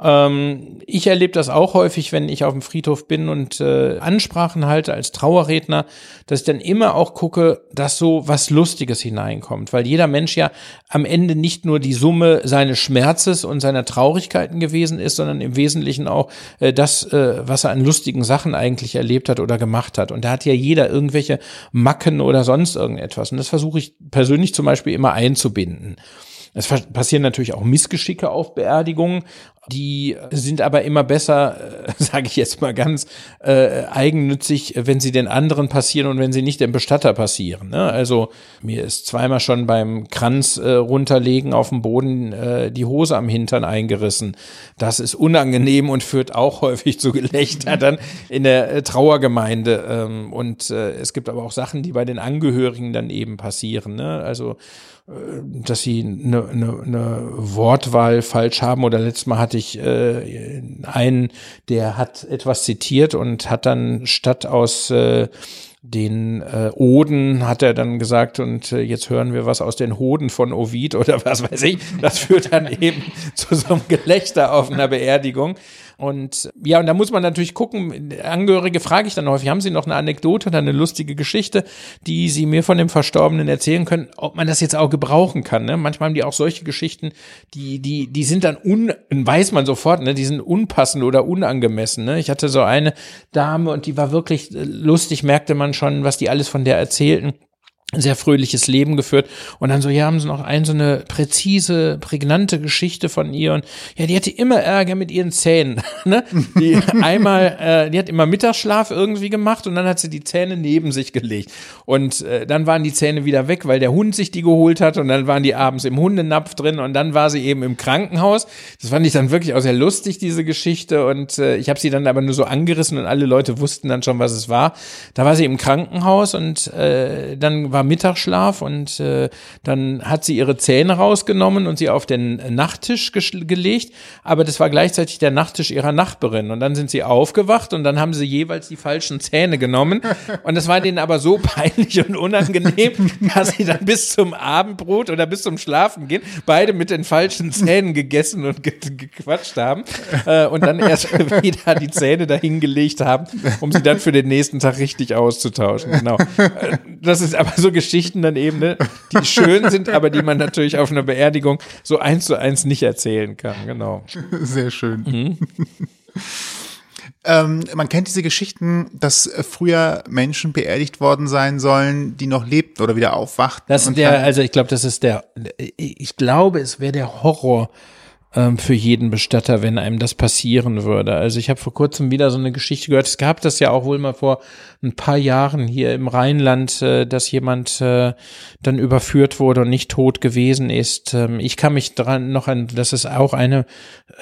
Ähm, ich erlebe das auch häufig, wenn ich auf dem Friedhof bin und äh, Ansprachen halte als Trauerredner, dass ich dann immer auch gucke, dass so was Lustiges hineinkommt, weil jeder Mensch ja am Ende nicht nur die Summe seines Schmerzes und seiner Traurigkeiten gewesen ist, sondern im Wesentlichen auch äh, das, äh, was er an lustigen Sachen eigentlich erlebt hat oder gemacht hat. Und da hat ja jeder irgendwelche Macken oder sonst irgendetwas. Und das versuche ich persönlich zum Beispiel immer einzubinden. Es passieren natürlich auch Missgeschicke auf Beerdigungen. Die sind aber immer besser, äh, sage ich jetzt mal ganz äh, eigennützig, wenn sie den anderen passieren und wenn sie nicht dem Bestatter passieren. Ne? Also mir ist zweimal schon beim Kranz äh, runterlegen auf dem Boden äh, die Hose am Hintern eingerissen. Das ist unangenehm und führt auch häufig zu Gelächter dann in der äh, Trauergemeinde. Ähm, und äh, es gibt aber auch Sachen, die bei den Angehörigen dann eben passieren. Ne? Also dass sie eine, eine, eine Wortwahl falsch haben oder letztes Mal hatte ich äh, einen, der hat etwas zitiert und hat dann statt aus äh, den äh, Oden hat er dann gesagt und äh, jetzt hören wir was aus den Hoden von Ovid oder was weiß ich. Das führt dann eben zu so einem Gelächter auf einer Beerdigung. Und ja, und da muss man natürlich gucken, Angehörige frage ich dann häufig, haben Sie noch eine Anekdote oder eine lustige Geschichte, die Sie mir von dem Verstorbenen erzählen können, ob man das jetzt auch gebrauchen kann. Ne? Manchmal haben die auch solche Geschichten, die, die, die sind dann un, weiß man sofort, ne, die sind unpassend oder unangemessen. Ne? Ich hatte so eine Dame und die war wirklich lustig, merkte man schon, was die alles von der erzählten sehr fröhliches Leben geführt und dann so, ja, haben sie noch ein so eine präzise, prägnante Geschichte von ihr und ja, die hatte immer Ärger mit ihren Zähnen, ne? Die einmal, äh, die hat immer Mittagsschlaf irgendwie gemacht und dann hat sie die Zähne neben sich gelegt und äh, dann waren die Zähne wieder weg, weil der Hund sich die geholt hat und dann waren die abends im Hundenapf drin und dann war sie eben im Krankenhaus. Das fand ich dann wirklich auch sehr lustig diese Geschichte und äh, ich habe sie dann aber nur so angerissen und alle Leute wussten dann schon, was es war. Da war sie im Krankenhaus und äh, dann war war Mittagsschlaf und äh, dann hat sie ihre Zähne rausgenommen und sie auf den Nachttisch gelegt, aber das war gleichzeitig der Nachttisch ihrer Nachbarin und dann sind sie aufgewacht und dann haben sie jeweils die falschen Zähne genommen und das war denen aber so peinlich und unangenehm, dass sie dann bis zum Abendbrot oder bis zum Schlafen gehen beide mit den falschen Zähnen gegessen und ge gequatscht haben äh, und dann erst wieder die Zähne dahingelegt haben, um sie dann für den nächsten Tag richtig auszutauschen. Genau. Äh, das ist aber so so Geschichten dann eben, ne, die schön sind, aber die man natürlich auf einer Beerdigung so eins zu eins nicht erzählen kann. Genau. Sehr schön. Mhm. Ähm, man kennt diese Geschichten, dass früher Menschen beerdigt worden sein sollen, die noch lebten oder wieder aufwachten. Das ist der, also ich glaube, das ist der, ich glaube, es wäre der Horror ähm, für jeden Bestatter, wenn einem das passieren würde. Also ich habe vor kurzem wieder so eine Geschichte gehört. Es gab das ja auch wohl mal vor ein paar Jahren hier im Rheinland, äh, dass jemand äh, dann überführt wurde und nicht tot gewesen ist. Ähm, ich kann mich dran noch an, das ist auch eine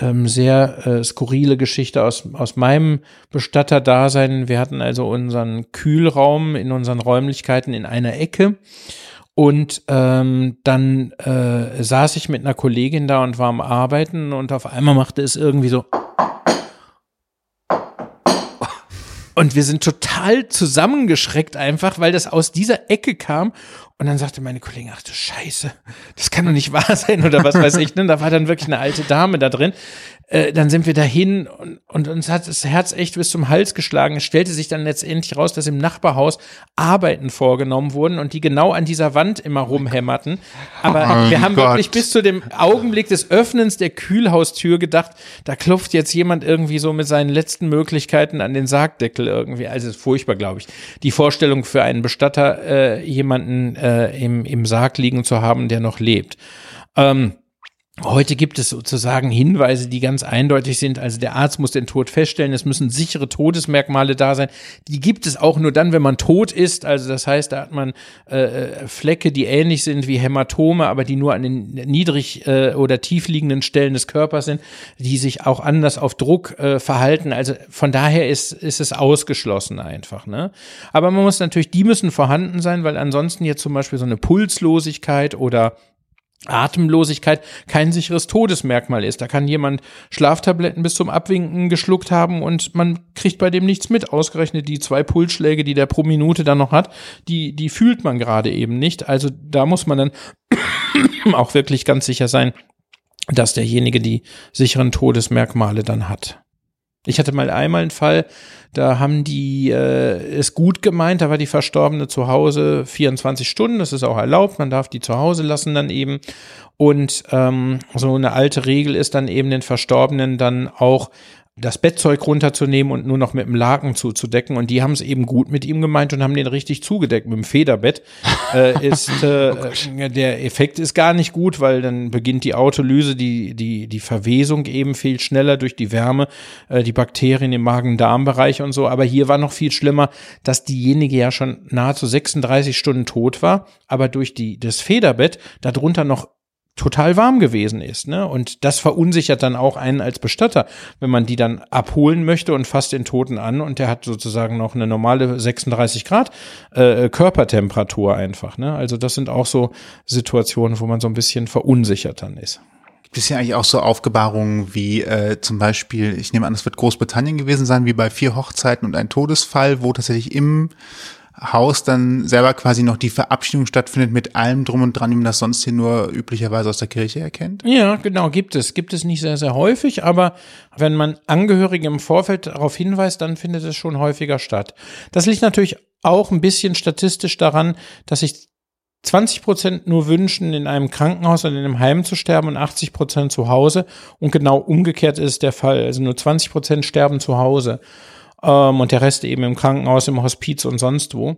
ähm, sehr äh, skurrile Geschichte aus, aus meinem Bestatterdasein. Wir hatten also unseren Kühlraum in unseren Räumlichkeiten in einer Ecke. Und ähm, dann äh, saß ich mit einer Kollegin da und war am Arbeiten und auf einmal machte es irgendwie so. Und wir sind total zusammengeschreckt einfach, weil das aus dieser Ecke kam. Und dann sagte meine Kollegin, ach du Scheiße, das kann doch nicht wahr sein oder was weiß ich. Ne? Da war dann wirklich eine alte Dame da drin. Äh, dann sind wir dahin und, und uns hat das Herz echt bis zum Hals geschlagen. Es stellte sich dann letztendlich raus, dass im Nachbarhaus Arbeiten vorgenommen wurden und die genau an dieser Wand immer rumhämmerten. Aber oh wir haben Gott. wirklich bis zu dem Augenblick des Öffnens der Kühlhaustür gedacht, da klopft jetzt jemand irgendwie so mit seinen letzten Möglichkeiten an den Sargdeckel irgendwie. Also ist furchtbar, glaube ich. Die Vorstellung für einen Bestatter, äh, jemanden äh, im, im Sarg liegen zu haben, der noch lebt. Ähm, Heute gibt es sozusagen Hinweise, die ganz eindeutig sind. Also der Arzt muss den Tod feststellen. Es müssen sichere Todesmerkmale da sein. Die gibt es auch nur dann, wenn man tot ist. Also das heißt, da hat man äh, äh, Flecke, die ähnlich sind wie Hämatome, aber die nur an den niedrig äh, oder tief liegenden Stellen des Körpers sind, die sich auch anders auf Druck äh, verhalten. Also von daher ist, ist es ausgeschlossen einfach. Ne? Aber man muss natürlich, die müssen vorhanden sein, weil ansonsten jetzt zum Beispiel so eine Pulslosigkeit oder Atemlosigkeit kein sicheres Todesmerkmal ist. Da kann jemand Schlaftabletten bis zum Abwinken geschluckt haben und man kriegt bei dem nichts mit. Ausgerechnet die zwei Pulsschläge, die der pro Minute dann noch hat, die, die fühlt man gerade eben nicht. Also da muss man dann auch wirklich ganz sicher sein, dass derjenige die sicheren Todesmerkmale dann hat. Ich hatte mal einmal einen Fall, da haben die äh, es gut gemeint, da war die Verstorbene zu Hause 24 Stunden, das ist auch erlaubt, man darf die zu Hause lassen dann eben. Und ähm, so eine alte Regel ist dann eben den Verstorbenen dann auch das Bettzeug runterzunehmen und nur noch mit dem Laken zuzudecken. Und die haben es eben gut mit ihm gemeint und haben den richtig zugedeckt mit dem Federbett. äh, ist äh, oh der Effekt ist gar nicht gut, weil dann beginnt die Autolyse, die die die Verwesung eben viel schneller durch die Wärme, äh, die Bakterien im Magen-Darm-Bereich und so. Aber hier war noch viel schlimmer, dass diejenige ja schon nahezu 36 Stunden tot war, aber durch die das Federbett darunter noch total warm gewesen ist. Ne? Und das verunsichert dann auch einen als Bestatter, wenn man die dann abholen möchte und fasst den Toten an und der hat sozusagen noch eine normale 36 Grad äh, Körpertemperatur einfach. Ne? Also das sind auch so Situationen, wo man so ein bisschen verunsichert dann ist. Gibt es ja eigentlich auch so Aufgebahrungen wie äh, zum Beispiel, ich nehme an, es wird Großbritannien gewesen sein, wie bei vier Hochzeiten und ein Todesfall, wo tatsächlich im Haus dann selber quasi noch die Verabschiedung stattfindet mit allem drum und dran, wie man das sonst hier nur üblicherweise aus der Kirche erkennt? Ja, genau, gibt es. Gibt es nicht sehr, sehr häufig, aber wenn man Angehörige im Vorfeld darauf hinweist, dann findet es schon häufiger statt. Das liegt natürlich auch ein bisschen statistisch daran, dass sich 20 Prozent nur wünschen, in einem Krankenhaus oder in einem Heim zu sterben und 80 Prozent zu Hause. Und genau umgekehrt ist der Fall. Also nur 20 Prozent sterben zu Hause ähm, und der Rest eben im Krankenhaus, im Hospiz und sonst wo.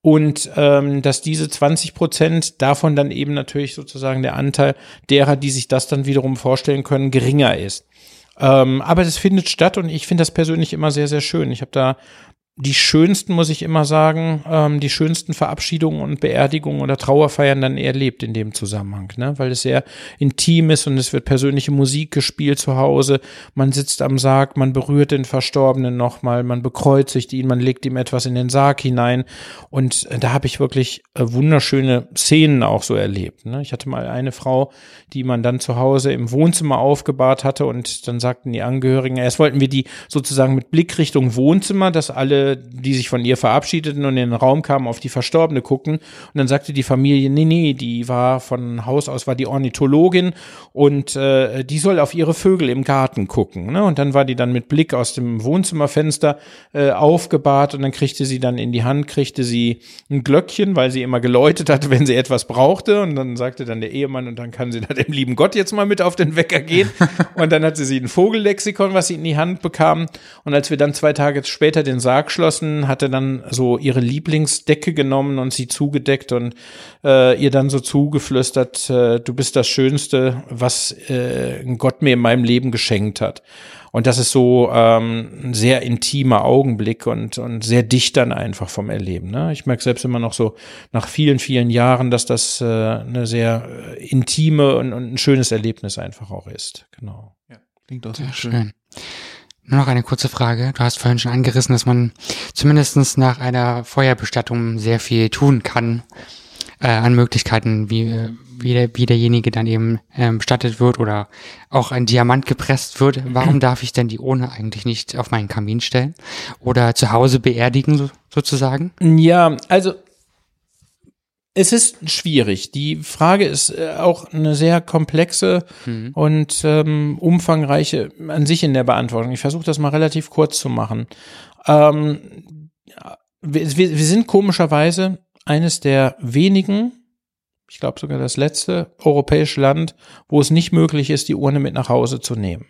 Und ähm, dass diese 20 Prozent davon dann eben natürlich sozusagen der Anteil derer, die sich das dann wiederum vorstellen können, geringer ist. Ähm, aber das findet statt und ich finde das persönlich immer sehr, sehr schön. Ich habe da die schönsten, muss ich immer sagen, ähm, die schönsten Verabschiedungen und Beerdigungen oder Trauerfeiern dann erlebt in dem Zusammenhang, ne? weil es sehr intim ist und es wird persönliche Musik gespielt zu Hause. Man sitzt am Sarg, man berührt den Verstorbenen nochmal, man bekreuzigt ihn, man legt ihm etwas in den Sarg hinein und äh, da habe ich wirklich äh, wunderschöne Szenen auch so erlebt. Ne? Ich hatte mal eine Frau, die man dann zu Hause im Wohnzimmer aufgebahrt hatte und dann sagten die Angehörigen, erst wollten wir die sozusagen mit Blickrichtung Wohnzimmer, dass alle die sich von ihr verabschiedeten und in den Raum kamen, auf die Verstorbene gucken. Und dann sagte die Familie, nee, nee, die war von Haus aus, war die Ornithologin und äh, die soll auf ihre Vögel im Garten gucken. Ne? Und dann war die dann mit Blick aus dem Wohnzimmerfenster äh, aufgebahrt und dann kriegte sie dann in die Hand, kriegte sie ein Glöckchen, weil sie immer geläutet hatte, wenn sie etwas brauchte. Und dann sagte dann der Ehemann, und dann kann sie da dem lieben Gott jetzt mal mit auf den Wecker gehen. und dann hatte sie ein Vogellexikon, was sie in die Hand bekam. Und als wir dann zwei Tage später den Sarg abgeschlossen, hatte dann so ihre Lieblingsdecke genommen und sie zugedeckt und äh, ihr dann so zugeflüstert, äh, du bist das Schönste, was äh, Gott mir in meinem Leben geschenkt hat. Und das ist so ähm, ein sehr intimer Augenblick und, und sehr dicht dann einfach vom Erleben. Ne? Ich merke selbst immer noch so nach vielen, vielen Jahren, dass das äh, eine sehr äh, intime und, und ein schönes Erlebnis einfach auch ist. Genau. Ja, klingt auch sehr, sehr schön. schön. Nur noch eine kurze Frage. Du hast vorhin schon angerissen, dass man zumindestens nach einer Feuerbestattung sehr viel tun kann äh, an Möglichkeiten, wie, wie, der, wie derjenige dann eben äh, bestattet wird oder auch ein Diamant gepresst wird. Warum darf ich denn die Urne eigentlich nicht auf meinen Kamin stellen oder zu Hause beerdigen so, sozusagen? Ja, also es ist schwierig. Die Frage ist äh, auch eine sehr komplexe mhm. und ähm, umfangreiche an sich in der Beantwortung. Ich versuche das mal relativ kurz zu machen. Ähm, wir, wir sind komischerweise eines der wenigen, ich glaube sogar das letzte europäische Land, wo es nicht möglich ist, die Urne mit nach Hause zu nehmen.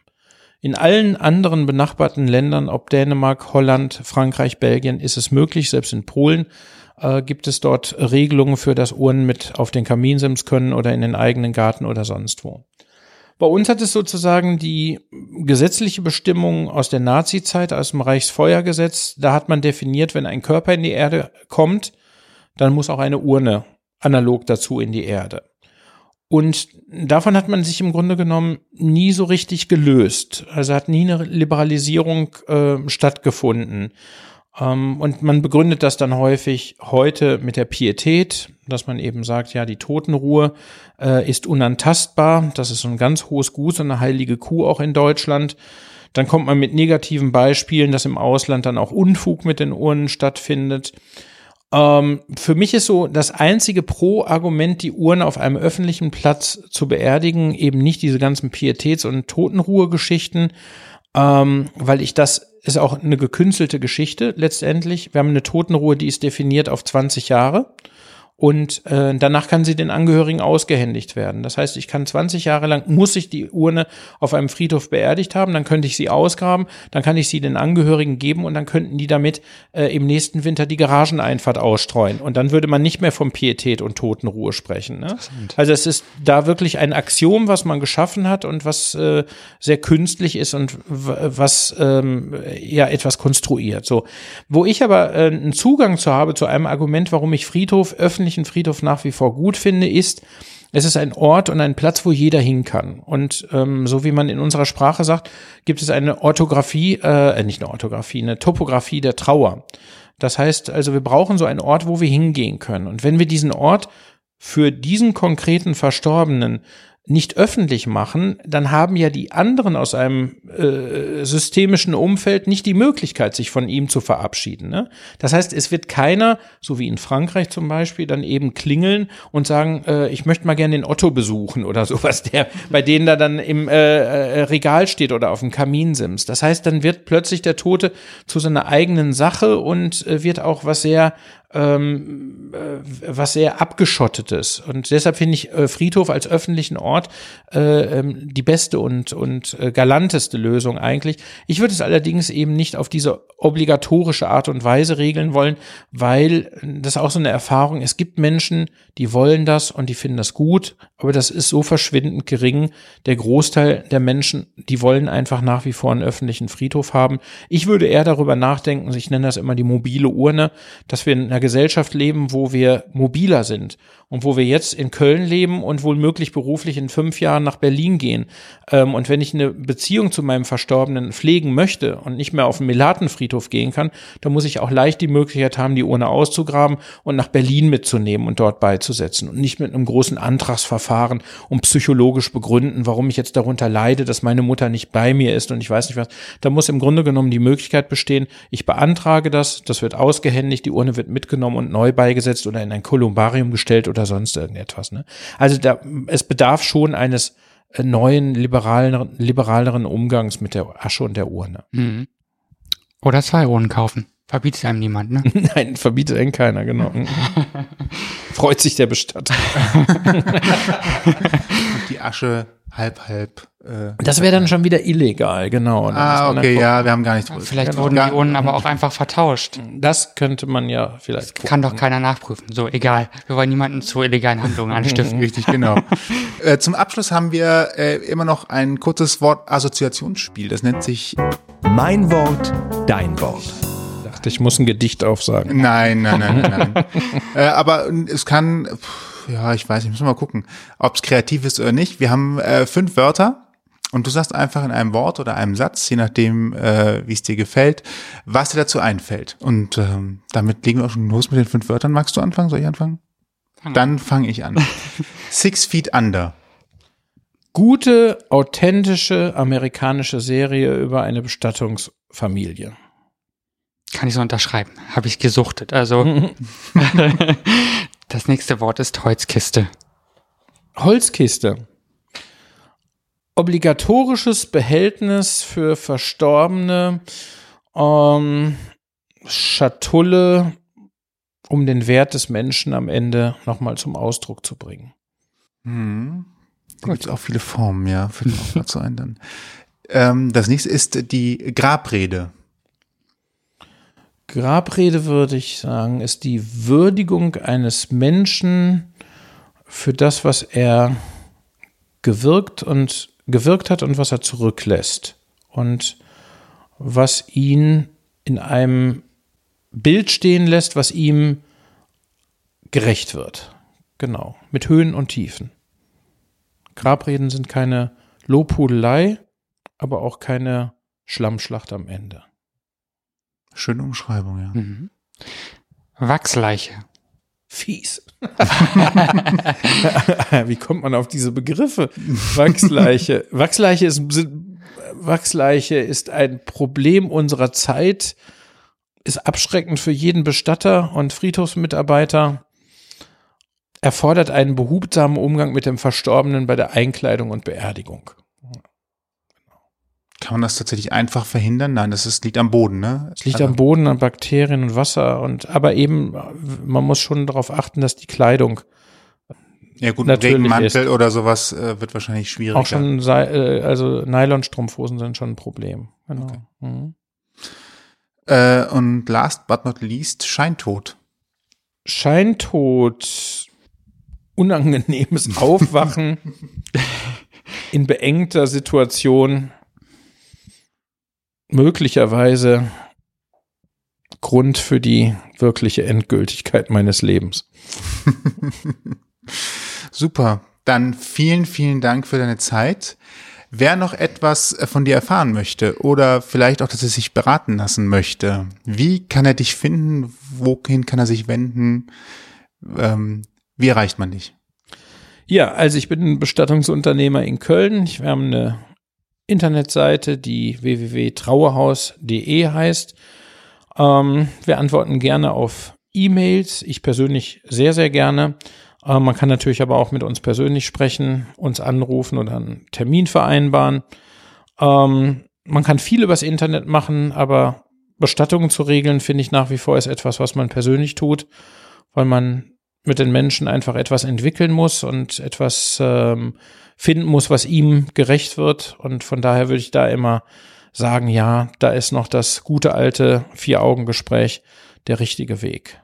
In allen anderen benachbarten Ländern, ob Dänemark, Holland, Frankreich, Belgien, ist es möglich, selbst in Polen äh, gibt es dort Regelungen für, dass Uhren mit auf den Kaminsims können oder in den eigenen Garten oder sonst wo. Bei uns hat es sozusagen die gesetzliche Bestimmung aus der Nazi-Zeit, aus dem Reichsfeuergesetz. Da hat man definiert, wenn ein Körper in die Erde kommt, dann muss auch eine Urne analog dazu in die Erde. Und davon hat man sich im Grunde genommen nie so richtig gelöst. Also hat nie eine Liberalisierung äh, stattgefunden. Ähm, und man begründet das dann häufig heute mit der Pietät, dass man eben sagt, ja, die Totenruhe äh, ist unantastbar. Das ist so ein ganz hohes Gut, so eine heilige Kuh auch in Deutschland. Dann kommt man mit negativen Beispielen, dass im Ausland dann auch Unfug mit den Urnen stattfindet. Ähm, für mich ist so das einzige Pro-Argument, die Urne auf einem öffentlichen Platz zu beerdigen, eben nicht diese ganzen Pietäts- und Totenruhe-Geschichten, ähm, weil ich das ist auch eine gekünstelte Geschichte letztendlich. Wir haben eine Totenruhe, die ist definiert auf 20 Jahre. Und äh, danach kann sie den Angehörigen ausgehändigt werden. Das heißt, ich kann 20 Jahre lang, muss ich die Urne auf einem Friedhof beerdigt haben, dann könnte ich sie ausgraben, dann kann ich sie den Angehörigen geben und dann könnten die damit äh, im nächsten Winter die Garageneinfahrt ausstreuen. Und dann würde man nicht mehr vom Pietät und Totenruhe sprechen. Ne? Also es ist da wirklich ein Axiom, was man geschaffen hat und was äh, sehr künstlich ist und was ähm, ja etwas konstruiert. So, wo ich aber äh, einen Zugang zu habe zu einem Argument, warum ich Friedhof öffentlich öffentlichen Friedhof nach wie vor gut finde, ist, es ist ein Ort und ein Platz, wo jeder hin kann. Und ähm, so wie man in unserer Sprache sagt, gibt es eine Orthographie, äh, nicht eine Orthographie, eine Topographie der Trauer. Das heißt also, wir brauchen so einen Ort, wo wir hingehen können. Und wenn wir diesen Ort für diesen konkreten Verstorbenen nicht öffentlich machen, dann haben ja die anderen aus einem äh, systemischen Umfeld nicht die Möglichkeit, sich von ihm zu verabschieden. Ne? Das heißt, es wird keiner, so wie in Frankreich zum Beispiel, dann eben klingeln und sagen, äh, ich möchte mal gerne den Otto besuchen oder sowas, der bei denen da dann im äh, äh, Regal steht oder auf dem Kaminsims. Das heißt, dann wird plötzlich der Tote zu seiner eigenen Sache und äh, wird auch was sehr ähm, äh, was sehr abgeschottetes. Und deshalb finde ich äh, Friedhof als öffentlichen Ort äh, ähm, die beste und, und äh, galanteste Lösung eigentlich. Ich würde es allerdings eben nicht auf diese obligatorische Art und Weise regeln wollen, weil das auch so eine Erfahrung, es gibt Menschen, die wollen das und die finden das gut, aber das ist so verschwindend gering. Der Großteil der Menschen, die wollen einfach nach wie vor einen öffentlichen Friedhof haben. Ich würde eher darüber nachdenken, ich nenne das immer die mobile Urne, dass wir in einer Gesellschaft leben, wo wir mobiler sind und wo wir jetzt in Köln leben und wohl möglich beruflich in fünf Jahren nach Berlin gehen. Ähm, und wenn ich eine Beziehung zu meinem Verstorbenen pflegen möchte und nicht mehr auf den Melatenfriedhof gehen kann, dann muss ich auch leicht die Möglichkeit haben, die Urne auszugraben und nach Berlin mitzunehmen und dort beizusetzen und nicht mit einem großen Antragsverfahren und psychologisch begründen, warum ich jetzt darunter leide, dass meine Mutter nicht bei mir ist und ich weiß nicht was. Da muss im Grunde genommen die Möglichkeit bestehen, ich beantrage das, das wird ausgehändigt, die Urne wird mitgenommen und neu beigesetzt oder in ein Kolumbarium gestellt oder sonst irgendetwas. Ne? Also da, es bedarf schon eines äh, neuen, liberaleren, liberaleren Umgangs mit der Asche und der Urne. Mhm. Oder zwei Urnen kaufen. Verbietet einem niemand, ne? Nein, verbietet einen keiner, genau. Freut sich der Bestatter. die Asche halb, halb. Äh, das wäre dann schon wieder illegal, genau. Ah, okay, ja, wir haben gar nicht. Vielleicht genau. wurden die Urnen aber auch einfach vertauscht. Das könnte man ja vielleicht. Das kann doch keiner nachprüfen. So, egal. Wir wollen niemanden zu illegalen Handlungen anstiften. Richtig, genau. äh, zum Abschluss haben wir äh, immer noch ein kurzes Wort Assoziationsspiel. Das nennt sich Mein Wort, dein Wort dachte, ich muss ein Gedicht aufsagen. Nein, nein, nein, nein. nein. äh, aber es kann, ja, ich weiß nicht, müssen wir mal gucken, ob es kreativ ist oder nicht. Wir haben äh, fünf Wörter und du sagst einfach in einem Wort oder einem Satz, je nachdem, äh, wie es dir gefällt, was dir dazu einfällt. Und ähm, damit legen wir auch schon los mit den fünf Wörtern. Magst du anfangen? Soll ich anfangen? Fang Dann fange ich an. Six Feet Under. Gute, authentische amerikanische Serie über eine Bestattungsfamilie. Kann ich so unterschreiben. Habe ich gesuchtet. Also das nächste Wort ist Holzkiste. Holzkiste. Obligatorisches Behältnis für Verstorbene. Ähm, Schatulle, um den Wert des Menschen am Ende nochmal zum Ausdruck zu bringen. Hm. Da gibt es auch viele Formen, ja, für den zu ändern. Ähm, das nächste ist die Grabrede. Grabrede, würde ich sagen, ist die Würdigung eines Menschen für das, was er gewirkt und gewirkt hat und was er zurücklässt und was ihn in einem Bild stehen lässt, was ihm gerecht wird. Genau, mit Höhen und Tiefen. Grabreden sind keine Lobhudelei, aber auch keine Schlammschlacht am Ende. Schöne Umschreibung, ja. Mhm. Wachsleiche. Fies. Wie kommt man auf diese Begriffe? Wachsleiche. Wachsleiche ist, Wachsleiche ist ein Problem unserer Zeit, ist abschreckend für jeden Bestatter und Friedhofsmitarbeiter, erfordert einen behutsamen Umgang mit dem Verstorbenen bei der Einkleidung und Beerdigung. Kann man das tatsächlich einfach verhindern? Nein, das ist, liegt am Boden, ne? Es liegt Also- am Boden, an Bakterien und Wasser und aber eben, man muss schon darauf achten, dass die Kleidung Ja gut, ein natürlich Regenmantel oder sowas äh, wird wahrscheinlich schwieriger. auch schon, äh, also Nylonstrumpfhosen sind schon ein Problem. Genau. Mhm. Äh, und last but not least, Scheintod. Scheintod, unangenehmes Aufwachen in beengter Situation, möglicherweise Grund für die wirkliche Endgültigkeit meines Lebens. Super. Dann vielen, vielen Dank für deine Zeit. Wer noch etwas von dir erfahren möchte oder vielleicht auch, dass er sich beraten lassen möchte, wie kann er dich finden? Wohin kann er sich wenden? Ähm, wie erreicht man dich? Ja, also ich bin ein Bestattungsunternehmer in Köln. Wir haben eine Internetseite, die www.trauerhaus.de heißt. Ähm, wir antworten gerne auf E-Mails. Ich persönlich sehr, sehr gerne. Äh, man kann natürlich aber auch mit uns persönlich sprechen, uns anrufen oder einen Termin vereinbaren. Ähm, man kann viel übers Internet machen, aber Bestattungen zu regeln, finde ich nach wie vor ist etwas, was man persönlich tut, weil man mit den Menschen einfach etwas entwickeln muss und etwas ähm, finden muss, was ihm gerecht wird. Und von daher würde ich da immer sagen, ja, da ist noch das gute alte Vier-Augen-Gespräch der richtige Weg.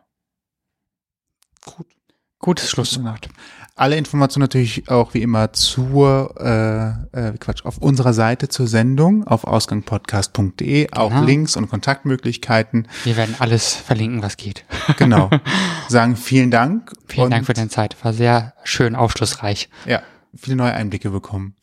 Gutes Schlusswort. Alle Informationen natürlich auch wie immer zur äh, äh, Quatsch auf unserer Seite zur Sendung auf ausgangpodcast.de auch Genau. Links und Kontaktmöglichkeiten. Wir werden alles verlinken, was geht. Genau. Sagen vielen Dank. Vielen Dank für deine Zeit. War sehr schön aufschlussreich. Ja, viele neue Einblicke bekommen.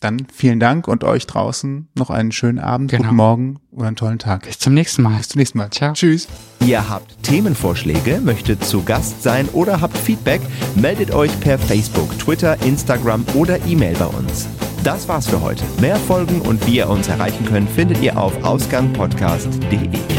Dann vielen Dank und euch draußen noch einen schönen Abend, Genau. guten Morgen oder einen tollen Tag. Bis zum nächsten Mal. Bis zum nächsten Mal. Ciao. Tschüss. Ihr habt Themenvorschläge, möchtet zu Gast sein oder habt Feedback, meldet euch per Facebook, Twitter, Instagram oder E-Mail bei uns. Das war's für heute. Mehr Folgen und wie ihr uns erreichen könnt, findet ihr auf ausgangpodcast.de.